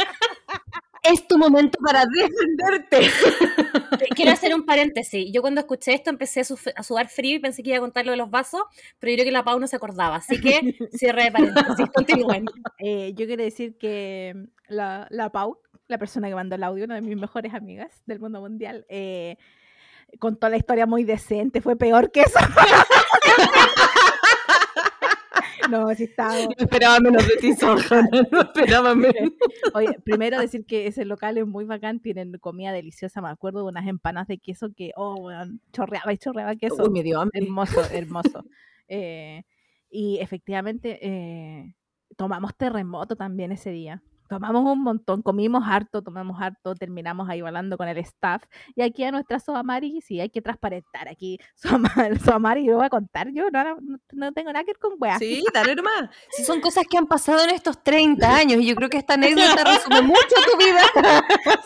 Es tu momento para defenderte. *laughs* Quiero hacer un paréntesis. Yo cuando escuché esto empecé a, sudar frío y pensé que iba a contar lo de los vasos, pero yo creo que la Pau no se acordaba. Así que *laughs* cierre de paréntesis. Continúen. Eh, yo quiero decir que la, la Pau, la persona que mandó el audio, una de mis mejores amigas del mundo mundial, eh, contó la historia muy decente, fue peor que eso. *laughs* no, sí estaba. No esperaba menos de ti, *laughs* Soajana. No esperaba menos. Oye, primero decir que ese local es muy bacán, tienen comida deliciosa, me acuerdo de unas empanadas de queso que, oh, weón, chorreaba y chorreaba queso. Uy, me dio hambre. Hermoso, *laughs* hermoso. Eh, y efectivamente eh, tomamos terremoto también ese día. Tomamos un montón, comimos harto, tomamos harto, terminamos ahí bailando con el staff. Y aquí a nuestra Soamari, sí, hay que transparentar aquí. *laughs* Soamari, lo voy a contar yo, no, no, no tengo nada que ver con weá. Sí, dale nomás. *laughs* Si son cosas que han pasado en estos 30 *laughs* años y yo creo que esta anécdota resume mucho tu vida.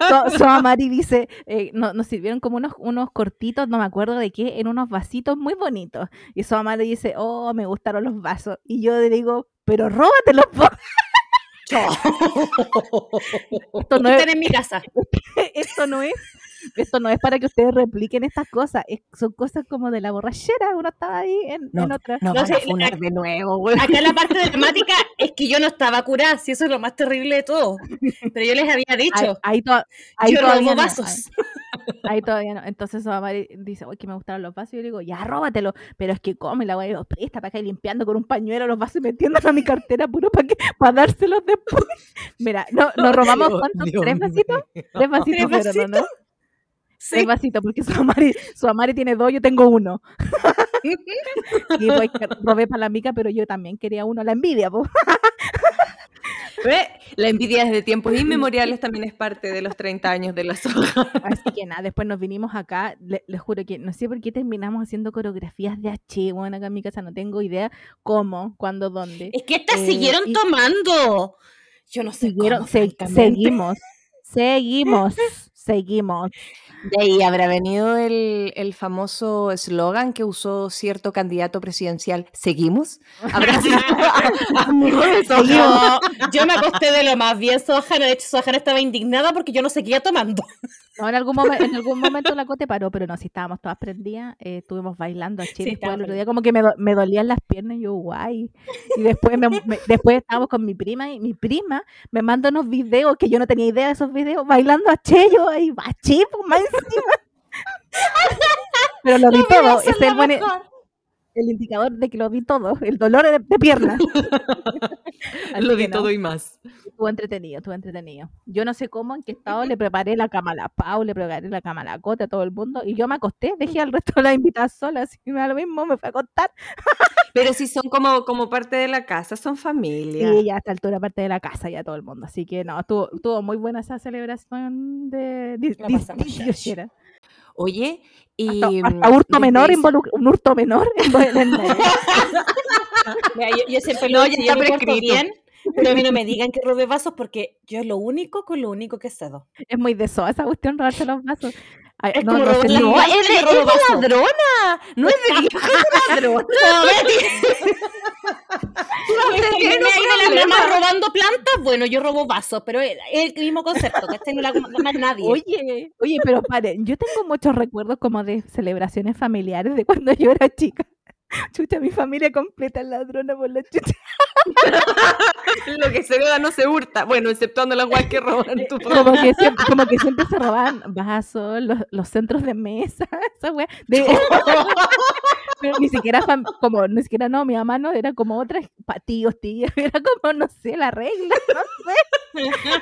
So, Soamari dice, eh, no- nos sirvieron como unos, unos cortitos, no me acuerdo de qué, en unos vasitos muy bonitos. Y Soamari dice, oh, me gustaron los vasos. Y yo le digo, pero róbatelos, po". Esto no es, Están en mi casa. *laughs* esto no es, esto no es para que ustedes repliquen estas cosas, es- son cosas como de la borrachera, uno estaba ahí en, No, en otra. No No a sé, funar de nuevo, güey. Acá la parte dramática es que yo no estaba curada, si eso es lo más terrible de todo. Pero yo les había dicho, ahí to- ahí yo todavía robo no, vasos. Ahí todavía no. Entonces su mamá dice, oye, que me gustaron los vasos. Y yo le digo, ya, róbatelo. Pero es que come la weá, presta para que limpiando con un pañuelo los vasos y metiéndolos a mi cartera puro para que para dárselos después. *laughs* Mira, no, *laughs* nos robamos Dios, cuántos, Dios *laughs* tres vasitos, tres vasitos, ¿Tres fueron, ¿no? Sí. Tres vasitos, porque su amari, su amari tiene dos, yo tengo uno. Y pues robé para la mica, pero yo también quería uno. La envidia, po. Ve, La envidia desde tiempos inmemoriales también es parte de los 30 años de la soja. Así que nada, después nos vinimos acá. le- Les juro que no sé por qué terminamos haciendo coreografías de H. Bueno, acá en mi casa no tengo idea cómo, cuándo, dónde. Es que estas Eh, siguieron y- tomando. Yo no sé Siguieron, cómo, se- francamente. seguimos, seguimos, *laughs* seguimos. De ahí habrá venido el, el famoso eslogan que usó cierto candidato presidencial. ¿Seguimos? ¿Habrá *laughs* sido *laughs* amigo de soja? No, yo me acosté de lo más bien, Sojana. De hecho, Sojana estaba indignada porque yo no seguía tomando. No, en algún, momen- en algún momento la cote paró, pero no, si estábamos todas prendidas, eh, estuvimos bailando a Chile. Sí, el otro día como que me, do- me dolían las piernas y yo, guay. Y después, me- me- después estábamos con mi prima y mi prima me manda unos videos que yo no tenía idea de esos videos, bailando a Cheyo ahí, a Chipo, más encima. *laughs* Pero lo vi todo, es el, buen- el indicador de que lo vi todo, *laughs* el dolor de, de pierna. *laughs* Así Lo di no. todo y más. Estuvo entretenido, estuvo entretenido. Yo no sé cómo, en qué estado le preparé la cama a la Pau, le preparé la cama a la Cota, a todo el mundo, y yo me acosté, dejé al resto de las invitadas solas, así que me da lo mismo, me fui a acostar. Pero si son como, como parte de la casa, son familia. Y ya a esta altura parte de la casa, ya todo el mundo. Así que no, estuvo, estuvo muy buena esa celebración de *laughs* dieciochera. Oye, y... Hasta, mm, hasta hurto menor, un hurto menor. *laughs* Mira, yo, yo siempre No, lo ya está porto prescrito. bien, pero a mí no me digan que robe vasos porque yo es lo único con lo único que cedo. es muy de soa esa cuestión, robarse los vasos. Ay, Es no, como no robar la No, es de, es de ladrona. No es de vieja, es de ladrona. No, tiene las mamás problema. robando plantas, bueno, yo robo vasos, pero es el mismo concepto, que este no la más *laughs* nadie. Oye, oye, pero paren, yo tengo muchos recuerdos como de celebraciones familiares de cuando yo era chica. Chucha, mi familia completa es ladrona por la chucha. *laughs* Lo que se vea no se hurta. Bueno, exceptuando las guay que roban tu *laughs* Como que siempre, como que siempre se robaban vasos, los, los centros de mesa, *laughs* esa wea. De- pero ni siquiera fam- como, ni siquiera no, mi mamá no, era como otras, tíos, tías, era como, no sé, la regla, no sé.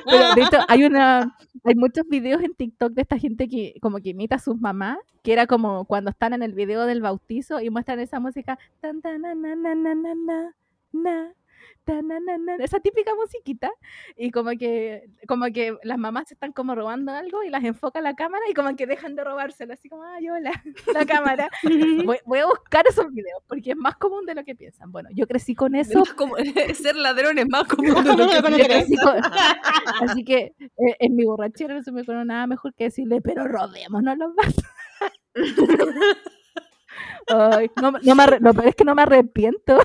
Pero de hecho, hay una, hay muchos videos en TikTok de esta gente que como que imita a sus mamás, que era como cuando están en el video del bautizo y muestran esa música, esa típica musiquita, y como que, como que las mamás están como robando algo y las enfoca la cámara y como que dejan de robárselo, así como, ay, hola, *laughs* la cámara. Voy, voy a buscar esos videos porque es más común de lo que piensan. Bueno, yo crecí con Es eso, como- *laughs* ser ladrón es más común de *laughs* lo que yo con- así que eh, en mi borrachera no se me ocurrió nada mejor que decirle, pero robémonos los vasos. Ay, no, no me lo peor es que no me arrepiento.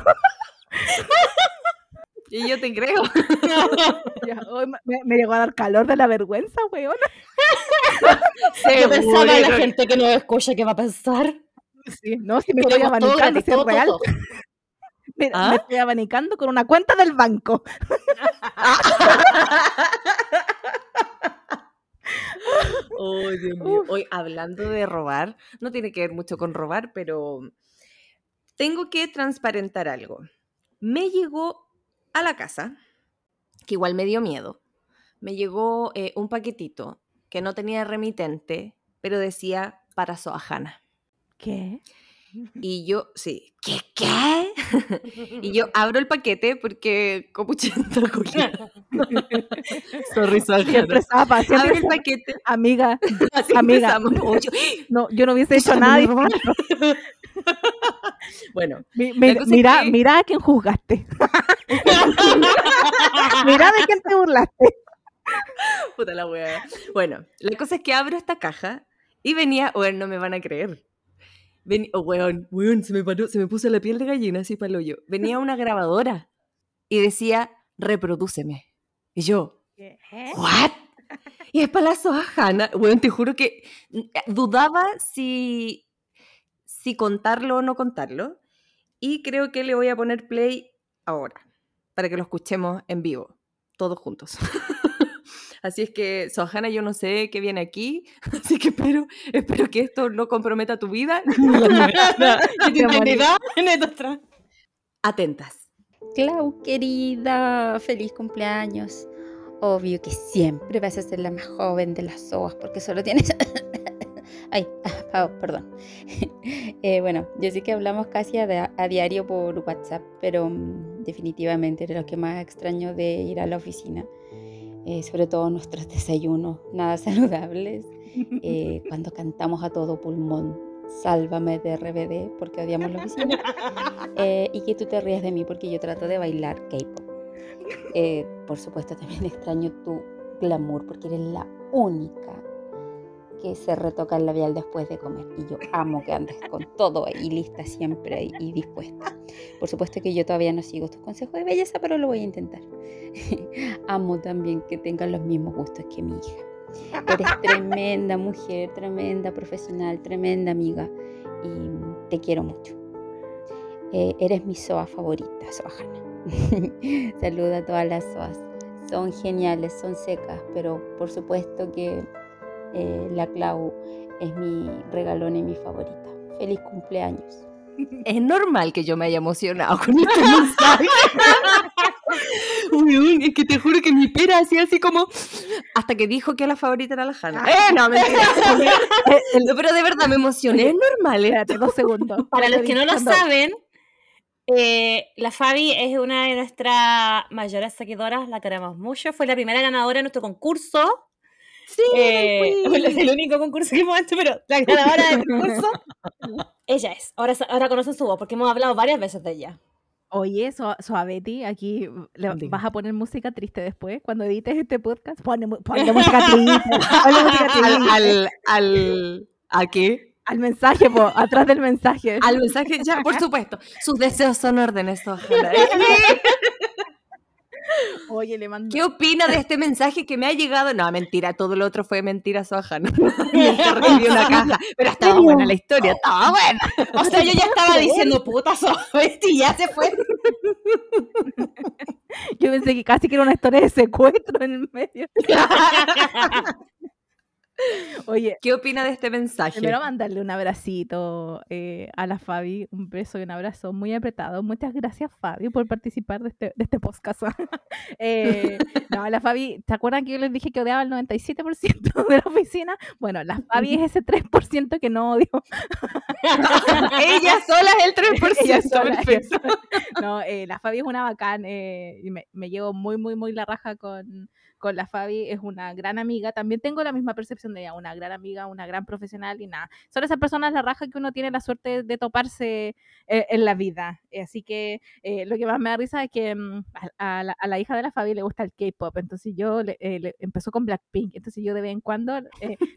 Y yo te creo. *laughs* Ya, me, me llegó a dar calor de la vergüenza, weón. *laughs* Yo pensaba en la gente que nos escucha que va a pensar. Sí, no, si me estoy abanicando, si es todo, real. todo. *laughs* Mira, ¿Ah? Me estoy abanicando con una cuenta del banco. Oh, Dios mío. Hoy, hablando de robar, no tiene que ver mucho con robar, pero tengo que transparentar algo. Me llegó a la casa, que igual me dio miedo. Me llegó eh, un paquetito que no tenía remitente, pero decía para Soajana. ¿Qué? Y yo, sí, ¿qué? ¿Qué? *laughs* y yo abro el paquete porque copuchenta culia. *laughs* Sorry. Siempre zapa, siempre Abro el paquete. Amiga, *laughs* Amiga. Oh, no, yo no hubiese hecho nada. *laughs* Bueno, Mi- mira, que- mira a quién juzgaste. *laughs* mira de quién te burlaste. puta la wea. Bueno, la cosa es que abro esta caja y venía, bueno, no me van a creer. Ven, oh, weón, weón, se me paró, se me puso la piel de gallina así para hoyo. Venía una grabadora y decía, reprodúceme. Y yo, ¿what? Y es para la Sohana. Weón, te juro que mm, dudaba si, si contarlo o no contarlo. Y creo que le voy a poner play ahora, para que lo escuchemos en vivo, todos juntos. *laughs* Así es que, Sohana, yo no sé qué viene aquí, *laughs* así que espero, espero que esto no comprometa tu vida. Atentas. Clau, querida, feliz cumpleaños. Obvio que siempre vas a ser la más joven de las SOAS porque solo tienes... *laughs* Ay, *laughs* perdón. *laughs* Eh, bueno, yo sé que hablamos casi a, diario por WhatsApp, pero mm, definitivamente era lo que más extraño de ir a la oficina. Eh, sobre todo nuestros *laughs* desayunos nada saludables, eh, cuando cantamos a todo pulmón, sálvame de RBD porque odiamos la oficina, y que tú te rías de mí porque yo trato de bailar K-pop. por supuesto también extraño tu glamour porque eres la única que se retoca el labial después de comer. Y yo amo que andes con todo y lista siempre y dispuesta. Por supuesto que yo todavía no sigo tus consejos de belleza, pero lo voy a intentar. *laughs* amo también que tengas los mismos gustos que mi hija. Eres tremenda mujer, tremenda profesional, tremenda amiga y te quiero mucho. Eh, eres mi SOA favorita, Soajana. *laughs* Saluda a todas las SOAs. Son geniales, son secas, pero por supuesto que eh, la Clau es mi regalón y mi favorita. Feliz cumpleaños. *laughs* Es normal que yo me haya emocionado con *laughs* este mensaje. *laughs* Uy, es que te juro que mi pera hacía así como hasta que dijo que la favorita era la Hanna. Ah. Eh, no, mentira. pero de verdad me emocioné, es normal. Espérate dos segundos. Para los que no lo saben, eh, la Fabi es una de nuestras mayores seguidoras, la queremos mucho. Fue la primera ganadora de nuestro concurso Sí, eh, *laughs* es el único concurso que hemos hecho, pero la ganadora del concurso, *laughs* ella es. Ahora, ahora conocen su voz, porque hemos hablado varias veces de ella. Oye, Suaveti, aquí vas a poner música triste después. Cuando edites este podcast, ponle, música triste. música *laughs* triste. Al, al, ¿A qué? Al mensaje, po, atrás del mensaje. Al mensaje, ya, por supuesto. Sus deseos son órdenes, ojalá. Oye, le mando. ¿Qué opina de este mensaje que me ha llegado? No, mentira, todo lo otro fue mentira, Soja. ¿no? *laughs* una *laughs* caja. Pero estaba buena la historia, estaba buena. O sea, yo ya estaba diciendo, puta, Soja, *laughs* y ya se fue. Yo pensé que casi que era una historia de secuestro en el medio. Oye, ¿qué opina de este mensaje? Primero mandarle un abracito eh, a la Fabi, un beso y un abrazo muy apretado. Muchas gracias, Fabi, por participar de este, de este podcast. *laughs* eh, *laughs* no, la Fabi, ¿te acuerdan que yo les dije que odiaba el 97% de la oficina? Bueno, la Fabi es ese 3% que no odio. *laughs* ella sola es el 3%. Ella sola, no, eh, la Fabi es una bacán y me, me llevo muy, muy, muy la raja con con la Fabi, es una gran amiga. También tengo la misma percepción de ella, una gran amiga, una gran profesional y nada. Son esas personas la raja que uno tiene la suerte de toparse eh, en la vida. Eh, así que eh, lo que más me da risa es que mm, a, la, hija de la Fabi le gusta el K-pop. Entonces yo le, empezó con Blackpink. Entonces yo de vez en cuando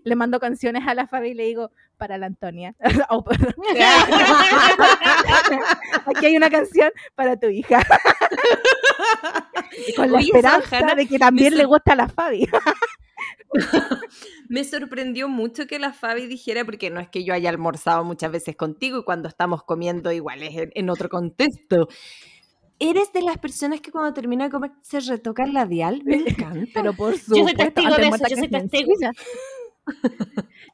le mando canciones a la Fabi y le digo, para la Antonia. *laughs* Oh, *laughs* *laughs* Aquí hay una canción para tu hija. Con la esperanza de que también le gusta a la Fabi. *laughs* me sorprendió mucho que la Fabi dijera, porque no es que yo haya almorzado muchas veces contigo y cuando estamos comiendo igual es en, otro contexto. Eres de las personas que cuando termina de comer se retoca el labial. Me *laughs* encanta. Pero por supuesto. Yo soy testigo de eso, yo soy testigo.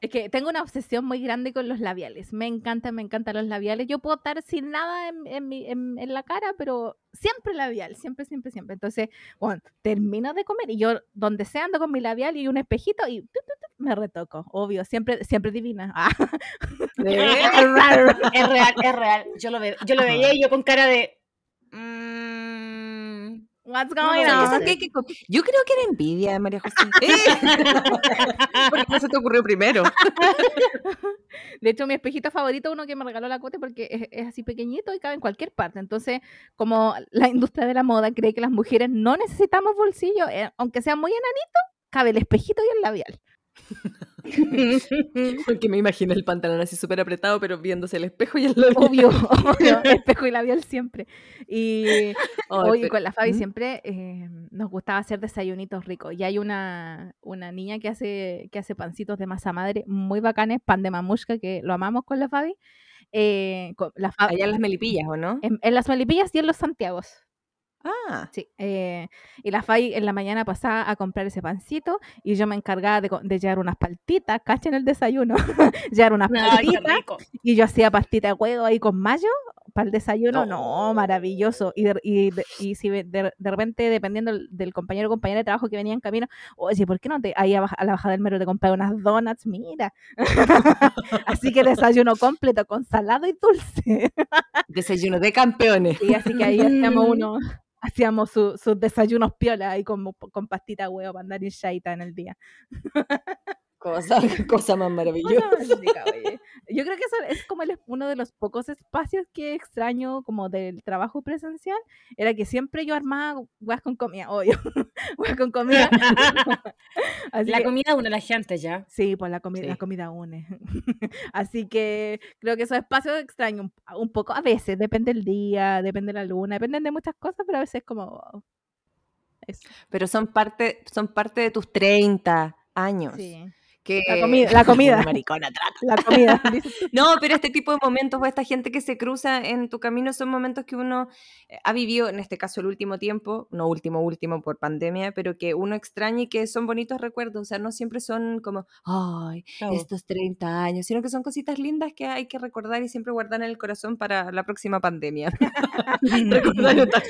Es que tengo una obsesión muy grande con los labiales. Me encantan, me encantan los labiales. Yo puedo estar sin nada en, la cara, pero siempre labial, siempre, siempre, siempre. Entonces, bueno, termino de comer y yo donde sea ando con mi labial y un espejito y me retoco, obvio, siempre, siempre divina. *laughs* es real, es real. Yo lo, yo lo veía y yo con cara de... What's going on? Yo creo que era envidia de María José. *laughs* *laughs* porque no se te ocurrió primero. *laughs* De hecho, mi espejito favorito, uno que me regaló la Cote, porque es, así pequeñito y cabe en cualquier parte. Entonces, como la industria de la moda cree que las mujeres no necesitamos bolsillo, eh, aunque sea muy enanito, cabe el espejito y el labial. *laughs* Porque me imagino el pantalón así súper apretado, pero viéndose el espejo y el *laughs* labial. Obvio, obvio *laughs* espejo y labial siempre. Y hoy con la Fabi siempre eh, nos gustaba hacer desayunitos ricos. Y hay una, una niña que hace, que hace pancitos de masa madre muy bacanes, pan de mamushka, que lo amamos con la Fabi. Eh, Allá en las Melipillas, ¿o no? En, las Melipillas y en los Santiagos. Ah, Sí, eh, y la Fai en la mañana pasaba a comprar ese pancito y yo me encargaba de, llevar unas paltitas, cachen el desayuno, *laughs* llevar unas qué paltitas y yo hacía pastita de huevo ahí con mayo para el desayuno, no, Oh. maravilloso. Y, de, y, de- y si de, repente, dependiendo del, compañero o compañera de trabajo que venía en camino, oye, ¿por qué no te ahí a, a la bajada del metro te compras unas donuts? Mira. *laughs* así que desayuno completo con salado y dulce. desayuno de campeones. Y así que ahí *laughs* hacíamos uno, hacíamos su- sus desayunos piola ahí con, con pastita huevo para andar hinchadita en el día. *laughs* Cosa, *laughs* *laughs* cosa más maravillosa. Yo creo que eso es como el- uno de los pocos espacios que extraño como del trabajo presencial, era que siempre yo armaba hueas con comida, obvio, *laughs* con comida. Así La que- comida une a la gente ya. Sí, pues la comida, la Sí. comida une. Así que creo que esos espacios extraño un, un poco, a veces, depende del día, depende de la luna, dependen de muchas cosas, pero a veces como... wow, Eso, Pero son parte, son parte de tus 30 años. sí. Que... La comida- la *laughs* comida. Maricona, trata. La comida. *laughs* No, pero este tipo de momentos o esta gente que se cruza en tu camino son momentos que uno eh, ha vivido, en este caso el último tiempo, no último, último por pandemia, pero que uno extraña y que son bonitos recuerdos. O sea, no siempre son como, ay, estos 30 años, sino que son cositas lindas que hay que recordar y siempre guardar en el corazón para la próxima pandemia. *laughs*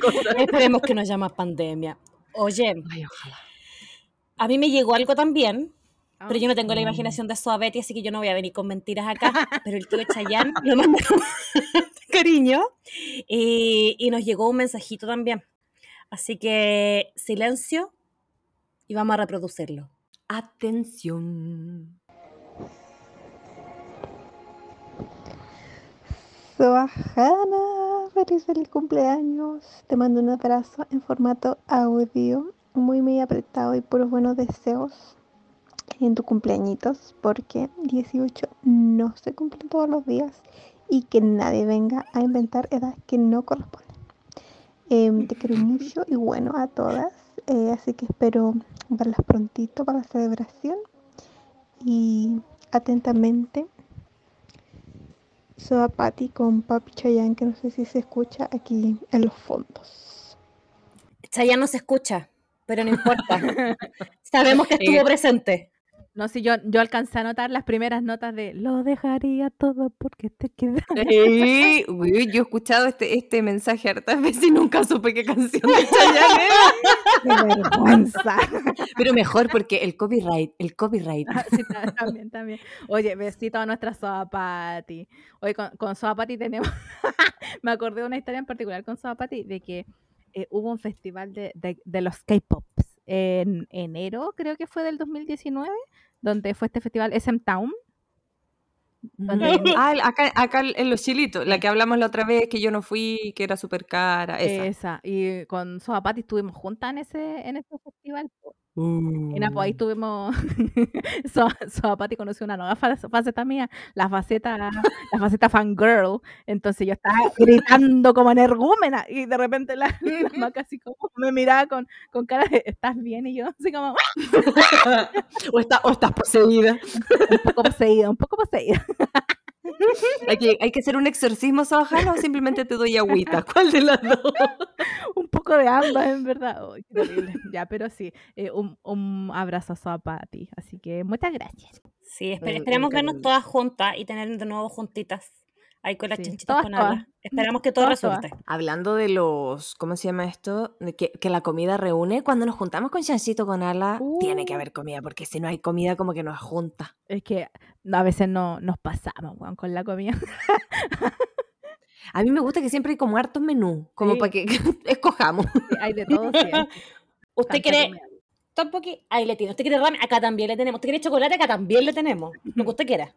cosas. Esperemos que no haya más pandemia. Oye, Ay, ojalá. a mí me llegó algo también, pero yo no tengo la imaginación de Suavetti, así que yo no voy a venir con mentiras acá. *laughs* Pero el tío Chayán lo mandó cariño y, y nos llegó un mensajito también. Así que silencio y vamos a reproducirlo. Atención. Soajana, feliz, feliz cumpleaños. Te mando un abrazo en formato audio, muy, muy apretado y puros buenos deseos en tu cumpleañitos, porque 18 no se cumplen todos los días y que nadie venga a inventar edades que no corresponden. Em, te quiero mucho y bueno a todas, eh, así que espero verlas prontito para la celebración y atentamente. Soy a Patty con Papi Chayanne, que no sé si se escucha aquí en los fondos. Chayán no se escucha, pero no importa. *laughs* Sabemos que estuvo Eh, presente. No, si yo, yo alcancé a notar las primeras notas de lo dejaría todo porque te quedas. Sí, uy, yo he escuchado este, este mensaje hartas veces y nunca supe qué canción de Chayanne era. *laughs* ¡Qué vergüenza! Pero mejor porque el copyright, el copyright. Ah, sí, también, también. Oye, besito a nuestra Soapati. Oye, con, con Soapati tenemos. *laughs* Me acordé de una historia en particular con Soapati de que eh, hubo un festival de, de- de los K-Pops en enero, creo que fue del 2019, donde fue este festival SM Town. donde- Ah, acá, acá en los chilitos, la que hablamos la otra vez que yo no fui, que era súper cara. Esa. Esa. Y con Soapati estuvimos juntas en ese, en ese festival. Uh. Y nada, pues ahí tuvimos. *laughs* So, Soapati conoció una nueva fa- faceta mía, la faceta, la faceta fangirl. Entonces yo estaba gritando como energúmena y de repente la, *laughs* la maca así como me miraba con, con cara de ¿estás bien? Y yo así como "Ah", *laughs* o, está, o estás poseída. un poco poseída, un poco poseída. Hay que, hay que hacer un exorcismo, Sabajano, o simplemente te doy agüita. *laughs* ¿Cuál de las dos? un poco de ambas, en verdad. Qué terrible. Ya, pero sí, eh, un, un abrazo a Soapati. Así que muchas gracias. Sí, espe- Un- un esperemos vernos todas juntas y tener de nuevo juntitas. Ahí con las Sí, chanchitas todas, con todas. alas. Esperamos que todo Todas, todas. resulte. Hablando de los, ¿cómo se llama esto? De que, que la comida reúne. Cuando nos juntamos con Chancito con Ala, tiene que Uh. haber comida, porque si no hay comida, como que nos junta. Es que a veces no nos pasamos weón, con la comida. A mí me gusta que siempre hay como hartos menús, como Sí. para que *laughs* escojamos. Sí, Hay de todo. ¿Usted comida. tteokbokki? Ahí le tiene. ¿Usted quiere ramen? Acá también le tenemos. ¿Usted quiere chocolate? Acá también le tenemos. Lo que usted quiera.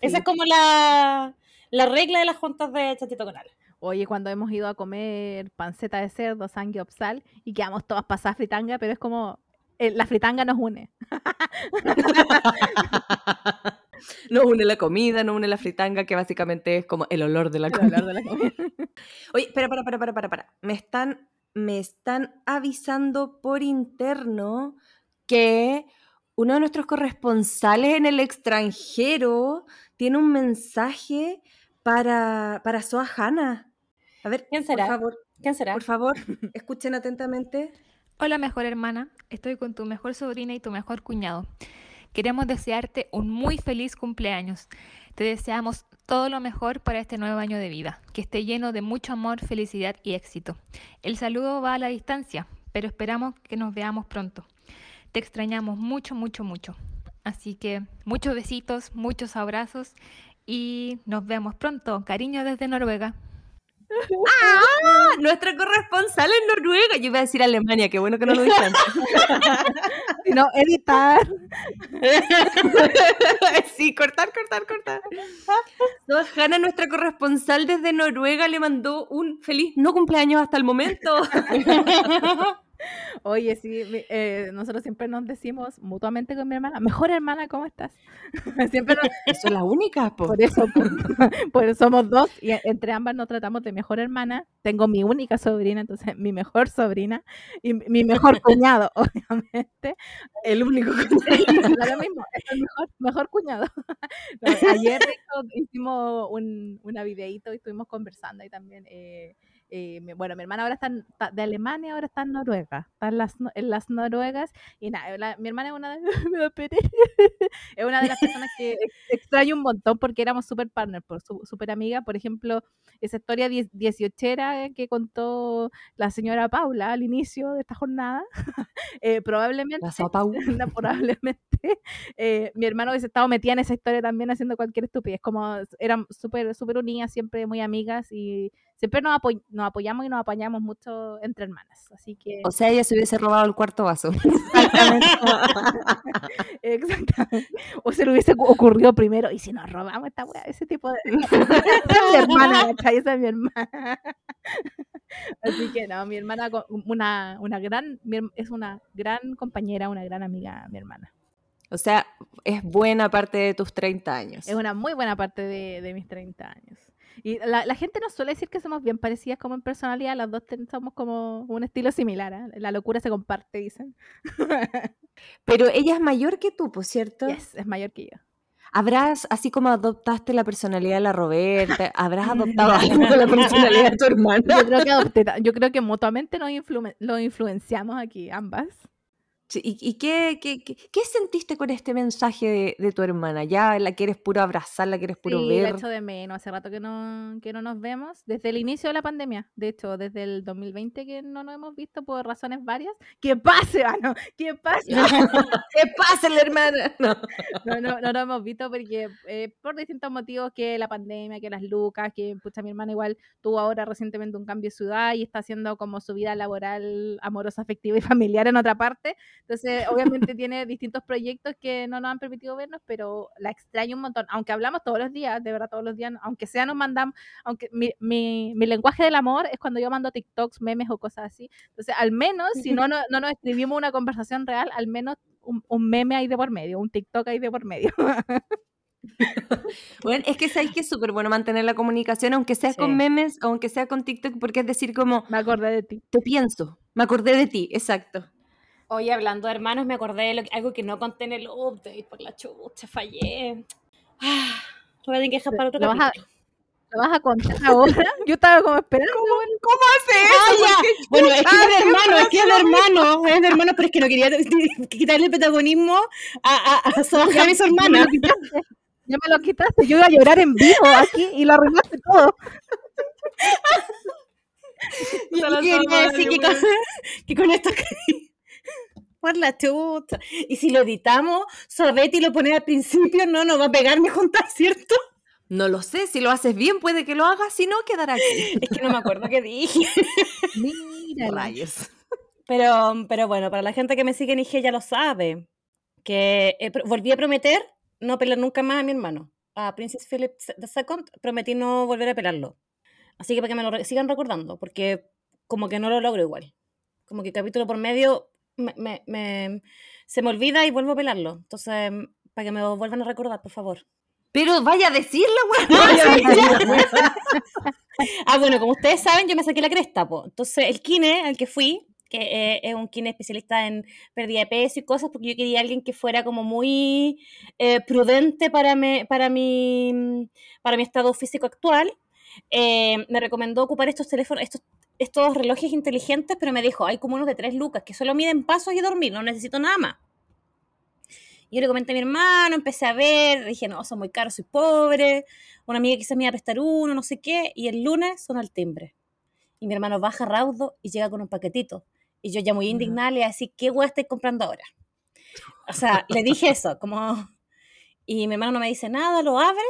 Esa es como la, la regla de las juntas de Chanchito con alas. Oye, cuando hemos ido a comer panceta de cerdo, opsal y quedamos todas pasadas fritanga, pero es como eh, la fritanga nos une. *laughs* no une la comida, no une la fritanga, que básicamente es como el olor de la El comida. olor de la comida. *laughs* Oye, espera, para, para, para, para, para. Me están, me están avisando por interno que uno de nuestros corresponsales en el extranjero tiene un mensaje para, para Soa Hanna. A ver, ¿Quién por será? favor. ¿Quién será? Por favor, *laughs* escuchen atentamente. Hola mejor hermana, estoy con tu mejor sobrina y tu mejor cuñado. Queremos desearte un muy feliz cumpleaños. Te deseamos todo lo mejor para este nuevo año de vida, que esté lleno de mucho amor, felicidad y éxito. El saludo va a la distancia, pero esperamos que nos veamos pronto. Te extrañamos mucho, mucho, mucho. Así que muchos besitos, muchos abrazos y nos vemos pronto. Cariño desde Noruega. ¡Ah! Nuestra corresponsal en Noruega. Yo iba a decir Alemania, qué bueno que no lo dije antes. *laughs* No, editar. *laughs* sí, cortar, cortar, cortar. No, *laughs* Hanna, nuestra corresponsal desde Noruega, le mandó un feliz no cumpleaños hasta el momento. Oye, sí, eh, nosotros siempre nos decimos mutuamente con mi hermana, mejor hermana, ¿cómo estás? *laughs* siempre nos- *laughs* Son las únicas, po. por eso, por, *laughs* por eso somos dos y e- entre ambas nos tratamos de mejor hermana. Tengo mi única sobrina, entonces mi mejor sobrina y mi- mejor cuñado, obviamente. El único Da lo mismo, es el mejor, mejor cuñado. Ayer hicimos un, una videíto y estuvimos conversando y también, eh, eh, bueno, mi hermana ahora está, en- está de Alemania, ahora está en Noruega, está en las, en las Noruegas y nada, la- mi hermana es una de, *laughs* *laughs* es una de las personas que ex- extraño un montón porque éramos súper su- súper amigas, por ejemplo, esa historia die- dieciochera que contó la señora Paula al inicio de esta jornada, *laughs* eh, probablemente La probablemente eh, mi hermano hubiese estado metida en esa historia también haciendo cualquier estupidez. Como eran súper súper unidas, siempre muy amigas y siempre nos, apoy- nos apoyamos y nos apañamos mucho entre hermanas. Así que O sea, ella se hubiese robado el cuarto vaso. exactamente. *laughs* exactamente. O se le hubiese ocu- ocurrido primero, y si nos robamos esta wea, ese tipo de. *laughs* Esa es mi hermana. Esa es mi hermana. Así que no, mi hermana, una, una gran, es una gran compañera, una gran amiga, mi hermana. O sea, es buena parte de tus 30 años. Es una muy buena parte de, de mis 30 años. Y la, la gente nos suele decir que somos bien parecidas como en personalidad, las dos somos como un estilo similar, ¿ah? la locura se comparte, dicen. *laughs* Pero ella es mayor que tú, por cierto. Yes, es mayor que yo. ¿Habrás, así como adoptaste la personalidad de la Roberta, habrás *laughs* adoptado algo de la personalidad de tu hermana? Yo creo que, adopté yo creo que mutuamente nos influen- lo influenciamos aquí, ambas. Sí, ¿Y, y qué, qué, qué- qué sentiste con este mensaje de, de tu hermana? ¿Ya la quieres puro abrazar, la quieres puro Sí, la ver? echo de menos. Hace rato que no, que no nos vemos. Desde el inicio de la pandemia. De hecho, desde el 2020 que no nos hemos visto por razones varias. ¡Que pase, mano! ¡Que pase! *laughs* ¿Qué pasa, la hermana? No. No, no, no nos hemos visto porque eh, por distintos motivos que la pandemia, que las lucas, que pucha, mi hermana igual tuvo ahora recientemente un cambio de ciudad y está haciendo como su vida laboral, amorosa, afectiva y familiar en otra parte. Entonces, obviamente tiene distintos proyectos que no nos han permitido vernos, pero la extraño un montón. Aunque hablamos todos los días, de verdad todos los días, aunque sea nos mandamos, aunque mi, mi, mi lenguaje del amor es cuando yo mando TikToks, memes o cosas así. Entonces, al menos, si no, no, no nos escribimos una conversación real, al menos un, un meme ahí de por medio, un TikTok ahí de por medio. *laughs* Bueno, es que sabéis que es súper bueno mantener la comunicación, aunque sea Sí. con memes, aunque sea con TikTok, porque es decir, como, Me acordé de ti. te pienso, me acordé de ti, exacto. Oye, hablando de hermanos, me acordé de lo que- algo que no conté en el update por la chucha, fallé. Ah, lo voy a tener que dejar para otro ¿Lo vas a- capítulo. ¿Lo vas a contar ahora? *laughs* Yo estaba como esperando. ¿Cómo hace Ah, eso? Porque Bueno, es que es de hermano, es que es de hermano, es de hermano, pero es que no quería *laughs* quitarle el protagonismo a, a, a su y su ya me hermana. Ya me lo quitaste. Yo iba a llorar en vivo aquí y lo arruinaste todo. *laughs* Y Puta la quería decir que con, que con esto por la chucha. Y si lo editamos, Sorbetti lo pone al principio, no nos va a pegar ni juntar, ¿cierto? No lo sé, si lo haces bien puede que lo hagas, si no quedará aquí. *laughs* Es que no me acuerdo qué dije. *laughs* Mira. Rayos. Pero, pero bueno, para la gente que me sigue en IG ya lo sabe. Que eh, volví a prometer no pelar nunca más a mi hermano. A Princess Philip II prometí no volver a pelarlo. Así que para que me lo re- sigan recordando, porque como que no lo logro igual. Como que capítulo por medio me, me- me- se me olvida y vuelvo a pelarlo. Entonces, para que me lo vuelvan a recordar, por favor. Pero vaya a decirlo, güey. *laughs* *laughs* Ah, bueno, como ustedes saben, yo me saqué la cresta, po. Entonces, el kine al que fui, que eh, es un kine especialista en pérdida de peso y cosas, porque yo quería alguien que fuera como muy eh, prudente para, me- para, mi, para mi estado físico actual, eh, me recomendó ocupar estos teléfonos, estos estos relojes inteligentes, pero me dijo, hay como unos de tres lucas que solo miden pasos y dormir, no necesito nada más. Y yo le comenté a mi hermano, empecé a ver, dije, no, son muy caros, soy pobre. Una amiga quizás me iba a prestar uno, no sé qué. Y el lunes son al timbre. Y mi hermano baja raudo y llega con un paquetito. Y yo ya muy indignada le decía, ¿qué hueá estoy comprando ahora? O sea, le dije eso, como... Y mi hermano no me dice nada, lo abre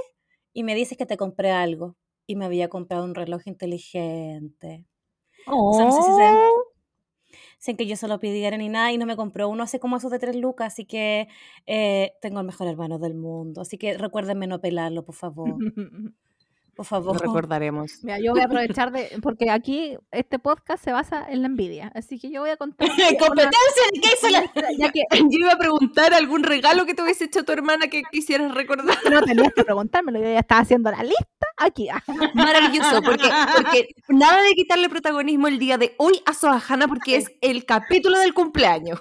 y me dice que te compré algo. Y me había comprado un reloj inteligente. O sea, no sé si Oh, sin que yo se lo pidiera ni nada y no me compró uno hace como esos de tres lucas, así que eh, tengo el mejor hermano del mundo. Así que recuérdenme no pelarlo, por favor. *laughs* Por Lo favor. recordaremos. Mira, yo voy a aprovechar de. Porque aquí este podcast se basa en la envidia. Así que yo voy a contar. *laughs* una- Competencia de qué hizo la... ya que *laughs* Yo iba a preguntar algún regalo que te hubiese hecho tu hermana que quisieras recordar. no tenías que preguntármelo, yo ya estaba haciendo la lista aquí. *laughs* Maravilloso, porque, porque nada de quitarle protagonismo el día de hoy a Sohana porque es el capítulo del cumpleaños.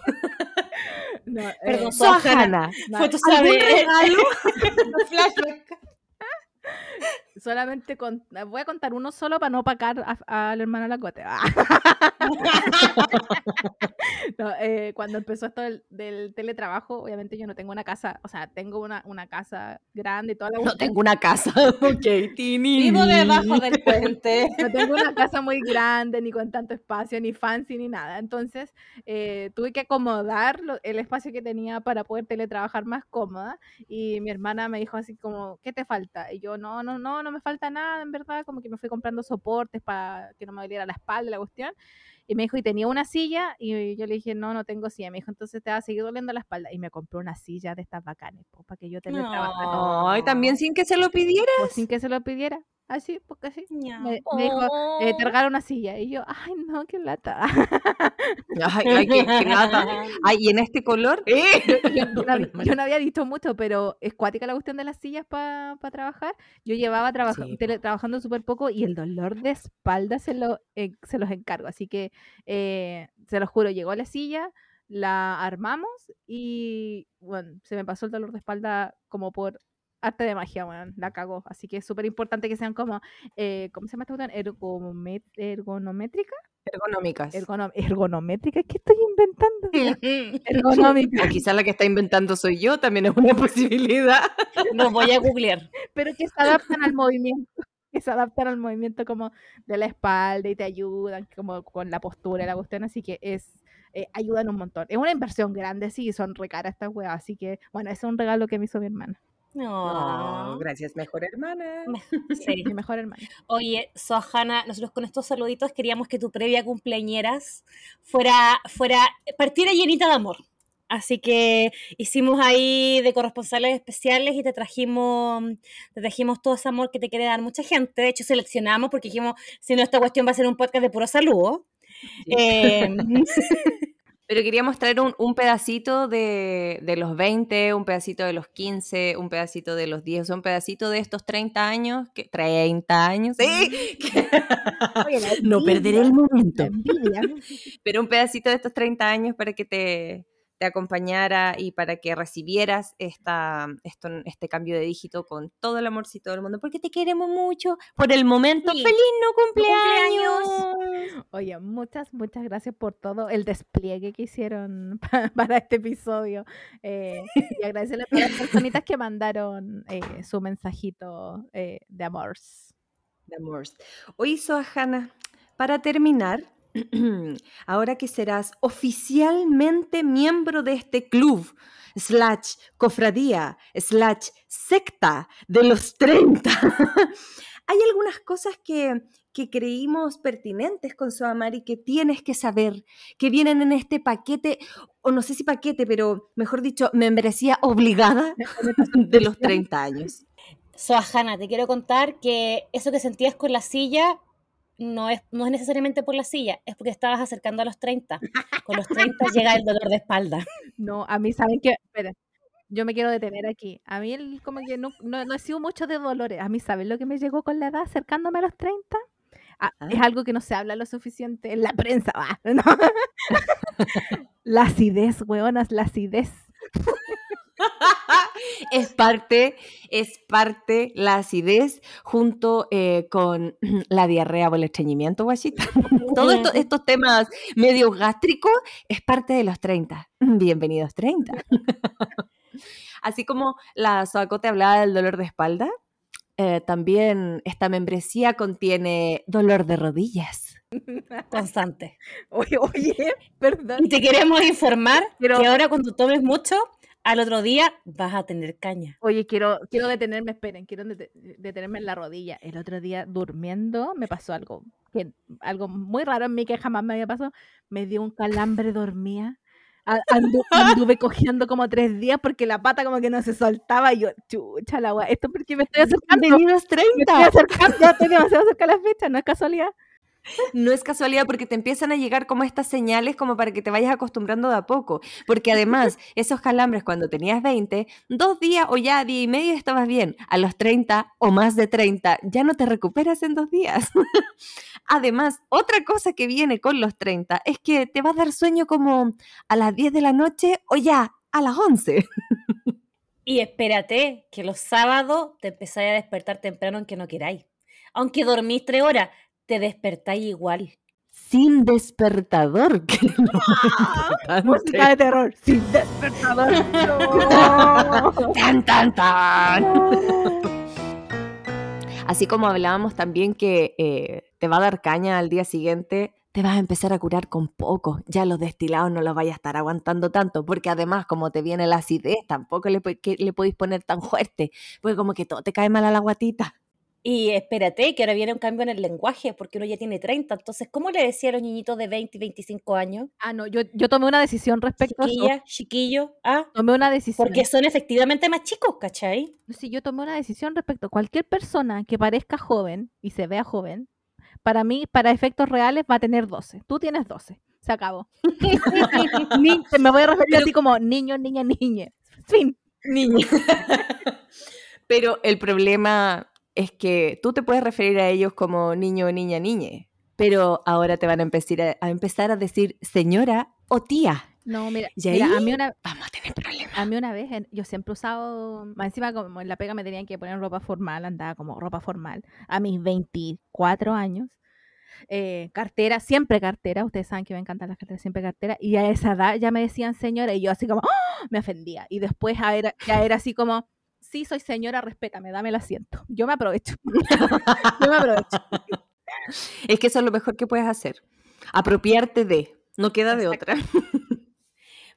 No, eh, Perdón, Sohana, tu ¿algún saber. regalo? Flashback. Solamente con- voy a contar uno solo para no opacar a- al hermano Lacote. Ah. *laughs* No, eh, cuando empezó esto del, del teletrabajo, obviamente yo no tengo una casa, o sea, tengo una, una casa grande y toda la No tengo una casa. *laughs* *laughs* Ok, tini. Vivo debajo del puente. no tengo una casa muy grande, ni con tanto espacio, ni fancy, ni nada. Entonces, eh, tuve que acomodar lo- el espacio que tenía para poder teletrabajar más cómoda. Y mi hermana me dijo así como, ¿qué te falta? Y yo, no, no, no, no me falta nada, en verdad. Como que me fui comprando soportes para que no me doliera la espalda, la cuestión. Y me dijo, ¿y tenía una silla? Y yo le dije, no, no tengo silla. Me dijo, entonces te va a seguir doliendo la espalda. Y me compró una silla de estas bacanes, po, para que yo teletrabajara No. Ay, también sin que se lo pues, sin que se lo pidiera. Así, porque así. Me, me dijo, eh, te regalo una silla. Y yo, ay, no, qué lata. *laughs* Ay, ay, qué, qué lata. *laughs* Ay, y en este color. ¡Eh! *laughs* yo, yo no, había- yo no había dicho mucho, pero es cuática la cuestión de las sillas para trabajar. Yo llevaba Sí, tele- trabajando súper poco y el dolor de espalda se, lo, en- se los encargo. Así que, eh, se los juro, llegó la silla, la armamos y, bueno, se me pasó el dolor de espalda como por arte de magia, weón, la cagó. Así que es súper importante que sean como, eh, ¿cómo se llama esta cuestión? Ergomet- ergonométrica. Ergonómicas. Ergono- ergonométrica, ¿qué estoy inventando? *laughs* Ergonómica. O quizá la que está inventando soy yo, también es una *laughs* posibilidad. Lo voy a googlear. pero que se adaptan al movimiento, que se adaptan al movimiento como de la espalda y te ayudan como con la postura y la cuestión, así que es eh, ayudan un montón. Es una inversión grande, sí, son recaras estas weas, así que bueno, ese es un regalo que me hizo mi hermana, No. Oh, gracias, mejor hermana. *laughs* Sí. mi mejor hermana. Oye, Sohana, nosotros con estos saluditos queríamos que tu previa cumpleañeras fuera, fuera, partiera llenita de amor. Así que hicimos ahí de corresponsales especiales y te trajimos, te trajimos todo ese amor que te quiere dar mucha gente. De hecho, seleccionamos porque dijimos, si no, esta cuestión va a ser un podcast de puro saludo. Sí. Eh, *laughs* Pero queríamos traer un, un pedacito de, de los 20, un pedacito de los 15, un pedacito de los 10, un pedacito de estos 30 años, que 30 años, sí, que- *laughs* Oye, la no perderé el momento, *laughs* pero un pedacito de estos 30 años para que te, te acompañara y para que recibieras esta, esto, este cambio de dígito con todo el amorcito del mundo, porque te queremos mucho por el momento. Sí. ¡Feliz no cumpleaños! cumpleaños! Oye, muchas, muchas gracias por todo el despliegue que hicieron *laughs* pa- para este episodio. eh, *laughs* y agradecerle a todas las personitas que mandaron eh, su mensajito eh, de amor. de amores. Oye, Soahana, para terminar, ahora que serás oficialmente miembro de este club, slash cofradía, slash secta de los 30, *laughs* hay algunas cosas que, creímos pertinentes con Soamari que tienes que saber, que vienen en este paquete, o no sé si paquete, pero mejor dicho, membresía obligada de los 30 años. *laughs* Sohana, te quiero contar que eso que sentías con la silla no es, no es necesariamente por la silla, es porque estabas acercando a los 30. Con los 30 llega el dolor de espalda. No, a mí saben que, espera, yo me quiero detener aquí. A mí el- como que no, no, no he sido mucho de dolores. A mí, ¿saben lo que me llegó con la edad acercándome a los 30? Ah, Es Ah. algo que no se habla lo suficiente en la prensa. ah, *laughs* no. la acidez, weonas, la acidez. *laughs* Es parte, es parte la acidez junto eh, con *clears throat* la diarrea o el estreñimiento, guachita. *laughs* Todos esto- estos temas medio gástricos es parte de los 30. *laughs* Bienvenidos 30. Así como la Soacote hablaba del dolor de espalda, eh, también esta membresía contiene dolor de rodillas. Constante. Oye, oye, perdón. Y te queremos informar Pero- que ahora cuando tomes mucho, al otro día vas a tener caña. Oye, quiero, quiero detenerme, esperen, quiero dete- detenerme en la rodilla. El otro día durmiendo me pasó algo, que, algo muy raro en mí que jamás me había pasado. Me dio un calambre, dormía. Andu- *laughs* anduve cogiendo como tres días porque la pata como que no se soltaba. Y yo, chucha la wea, esto porque me estoy acercando. Bienvenidos Me estoy 30. acercando, estoy demasiado cerca de la fecha, no es casualidad. No es casualidad porque te empiezan a llegar como estas señales como para que te vayas acostumbrando de a poco. Porque además, *laughs* esos calambres cuando tenías 20, dos días o ya día y medio estabas bien. A los 30 o más de 30 ya no te recuperas en dos días. *laughs* además, otra cosa que viene con los 30 es que te va a dar sueño como a las 10 de la noche o ya a las 11. Y espérate, que los sábados te empezáis a despertar temprano aunque no queráis. Aunque dormís tres horas, te despertáis igual. Sin despertador. *laughs* que lo más Música de terror, sin despertador. No. *laughs* Tan, tan, tan. *laughs* Así como hablábamos también que eh, te va a dar caña al día siguiente, te vas a empezar a curar con poco. Ya los destilados no los vayas a estar aguantando tanto, porque además, como te viene la acidez, tampoco le, que le podéis poner tan fuerte, porque como que todo te cae mal a la guatita. Y espérate, que ahora viene un cambio en el lenguaje, porque uno ya tiene 30. Entonces, ¿cómo le decía a los niñitos de 20 y 25 años? Ah, no, yo, yo tomé una decisión respecto a eso. Chiquilla, chiquillo, ah, Tomé una decisión. porque son efectivamente más chicos, ¿cachai? Sí, yo tomé una decisión respecto a cualquier persona que parezca joven y se vea joven. Para mí, para efectos reales, va a tener 12. Tú tienes 12. Se acabó. *laughs* Ni- me voy a referir a ti como niño, niña, niña. Fin. Niña. *laughs* Pero el problema es que tú te puedes referir a ellos como niño, niña, niñe, pero ahora te van a empezar a, a empezar a decir señora o tía. No, mira, ¿Y mira, a mí una, Vamos a tener problemas. a mí una vez, yo siempre he usado, más encima como en la pega me tenían que poner ropa formal, andaba como ropa formal, a mis 24 años. eh, cartera, siempre cartera, ustedes saben que me encantan las carteras, siempre cartera, y a esa edad ya me decían señora, y yo así como, ¡ah! me ofendía, y después ya era, ya era así como, sí, soy señora, respétame, dame el asiento, yo me aprovecho, *laughs* yo me aprovecho. Es que eso es lo mejor que puedes hacer. Apropiarte de. No queda de otra. *laughs*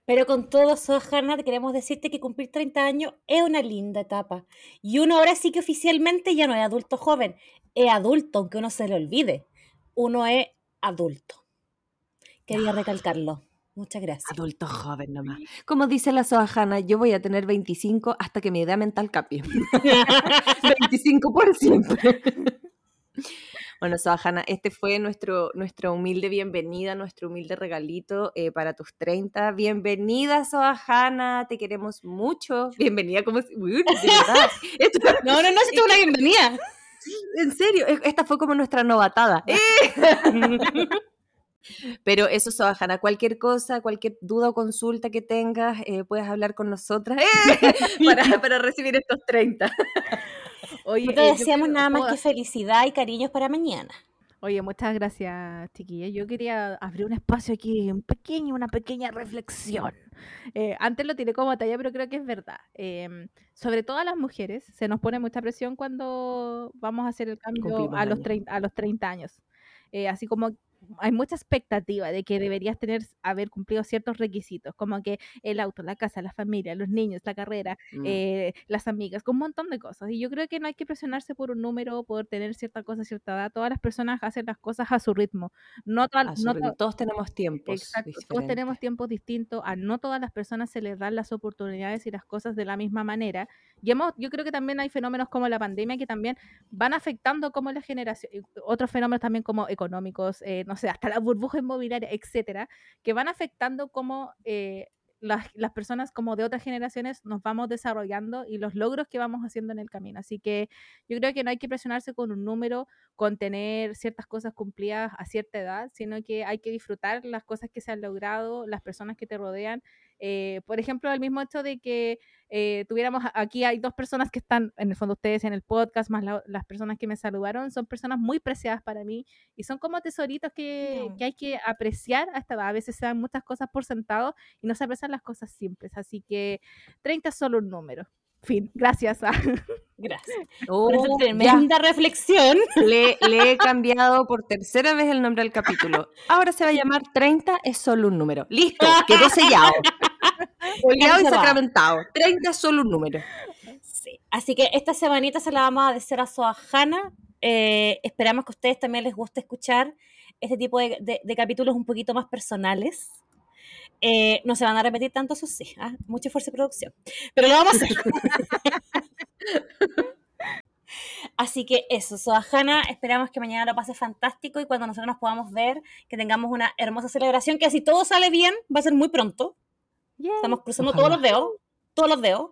Pero con todo eso, Hanna, queremos decirte que cumplir 30 años es una linda etapa. Y uno ahora sí que oficialmente ya no es adulto joven, es adulto, aunque uno se le olvide. Uno es adulto. Quería recalcarlo. Muchas gracias. Adulto joven nomás. Como dice la Soajana, yo voy a tener 25 hasta que mi edad mental cambie. *laughs* 25 por siempre. Bueno, Soajana, este fue nuestro, nuestra humilde bienvenida, nuestro humilde regalito eh, para tus 30. Bienvenida, Soajana, te queremos mucho. Bienvenida, como si... Uy. *laughs* Esto- No, no, no, si una bienvenida. en serio, esta fue como nuestra novatada. ¡Eh! *laughs* Pero eso, Soajana, cualquier cosa, cualquier duda o consulta que tengas, eh, puedes hablar con nosotras *laughs* ¡Eh! para, para recibir estos 30. *laughs* Oye, No te eh, deseamos nada más ¿puedo que felicidad y cariños para mañana. Oye, muchas gracias, chiquillas. Yo quería abrir un espacio aquí, un pequeño, una pequeña reflexión. Eh, antes lo tiré como talla, pero creo que es verdad. Em, sobre todo a las mujeres, se nos pone mucha presión cuando vamos a hacer el cambio Cumplimos a los, años. 30, a los 30 años. Eh, así como hay mucha expectativa de que deberías tener, haber cumplido ciertos requisitos, como que el auto, la casa, la familia, los niños, la carrera, Mm. eh, las amigas, con un montón de cosas. Y yo creo que no hay que presionarse por un número, por tener cierta cosa, cierta edad. Todas las personas hacen las cosas a su ritmo. No, su no ritmo. to- Todos tenemos tiempos. Exacto, todos diferentes. tenemos tiempos distintos, a no todas las personas se les dan las oportunidades y las cosas de la misma manera. Y hemos, yo creo que también hay fenómenos como la pandemia que también van afectando como la generación, otros fenómenos también como económicos, eh, no sé, hasta la burbuja inmobiliaria, etcétera, que van afectando como eh, las, las personas como de otras generaciones nos vamos desarrollando y los logros que vamos haciendo en el camino. Así que yo creo que no hay que presionarse con un número, con tener ciertas cosas cumplidas a cierta edad, sino que hay que disfrutar las cosas que se han logrado, las personas que te rodean Eh, por ejemplo, el mismo hecho de que eh, tuviéramos, aquí hay dos personas que están, en el fondo ustedes en el podcast, más la- las personas que me saludaron, son personas muy preciadas para mí y son como tesoritos que, No. que hay que apreciar a esta edad. A veces se dan muchas cosas por sentado y no se aprecian las cosas simples. Así que 30 es solo un número. Fin, gracias a... *laughs* Gracias. Oh, Por esa ya. tremenda reflexión. *laughs* Le, le he cambiado por tercera vez el nombre del capítulo. Ahora se va a llamar 30 es solo un número. Listo, quedó *laughs* sellado. Oleado y sacramentado. 30 es solo un número. Sí. Así que esta semanita se la vamos a desear a Soajana. Eh, esperamos que a ustedes también les guste escuchar este tipo de, de- de capítulos un poquito más personales. Eh, no se van a repetir tanto, eso sí. ¿ah? Mucha fuerza de producción. Pero lo vamos a hacer. *laughs* Así que eso, Soajana, esperamos que mañana lo pase fantástico y cuando nosotros nos podamos ver, que tengamos una hermosa celebración, que si todo sale bien, va a ser muy pronto. Estamos cruzando todos los dedos, todos los dedos.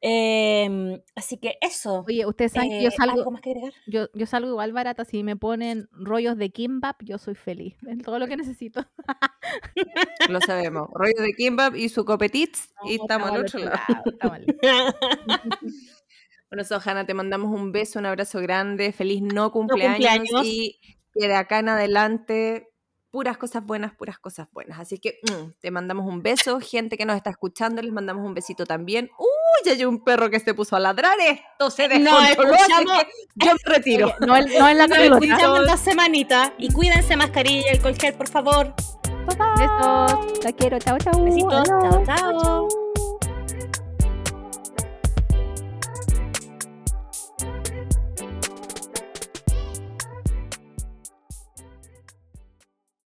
Eh, así que eso. Oye, ustedes saben que yo Eh, salgo, ¿Algo más que agregar? yo, yo salgo igual barata, si me ponen rollos de kimbap, yo soy feliz. *laughs* Es todo lo que necesito. *laughs* Lo sabemos. Rollo de Kimbap y su copetits y No, estamos al otro lado. *laughs* Bueno, Sojana, te mandamos un beso, un abrazo grande, feliz no cumpleaños, cumpleaños. y que de acá en adelante puras cosas buenas, puras cosas buenas. Así que mm, te mandamos un beso, gente que nos está escuchando, les mandamos un besito también. ¡Uy! Ya hay un perro que se puso a ladrar, esto se No, descontroló, que yo me retiro. No, en- no en la Nos escuchamos dos semanitas y cuídense mascarilla y alcohol gel, por favor. Besos. La quiero. Chao, chao. Besitos. Chao, chao.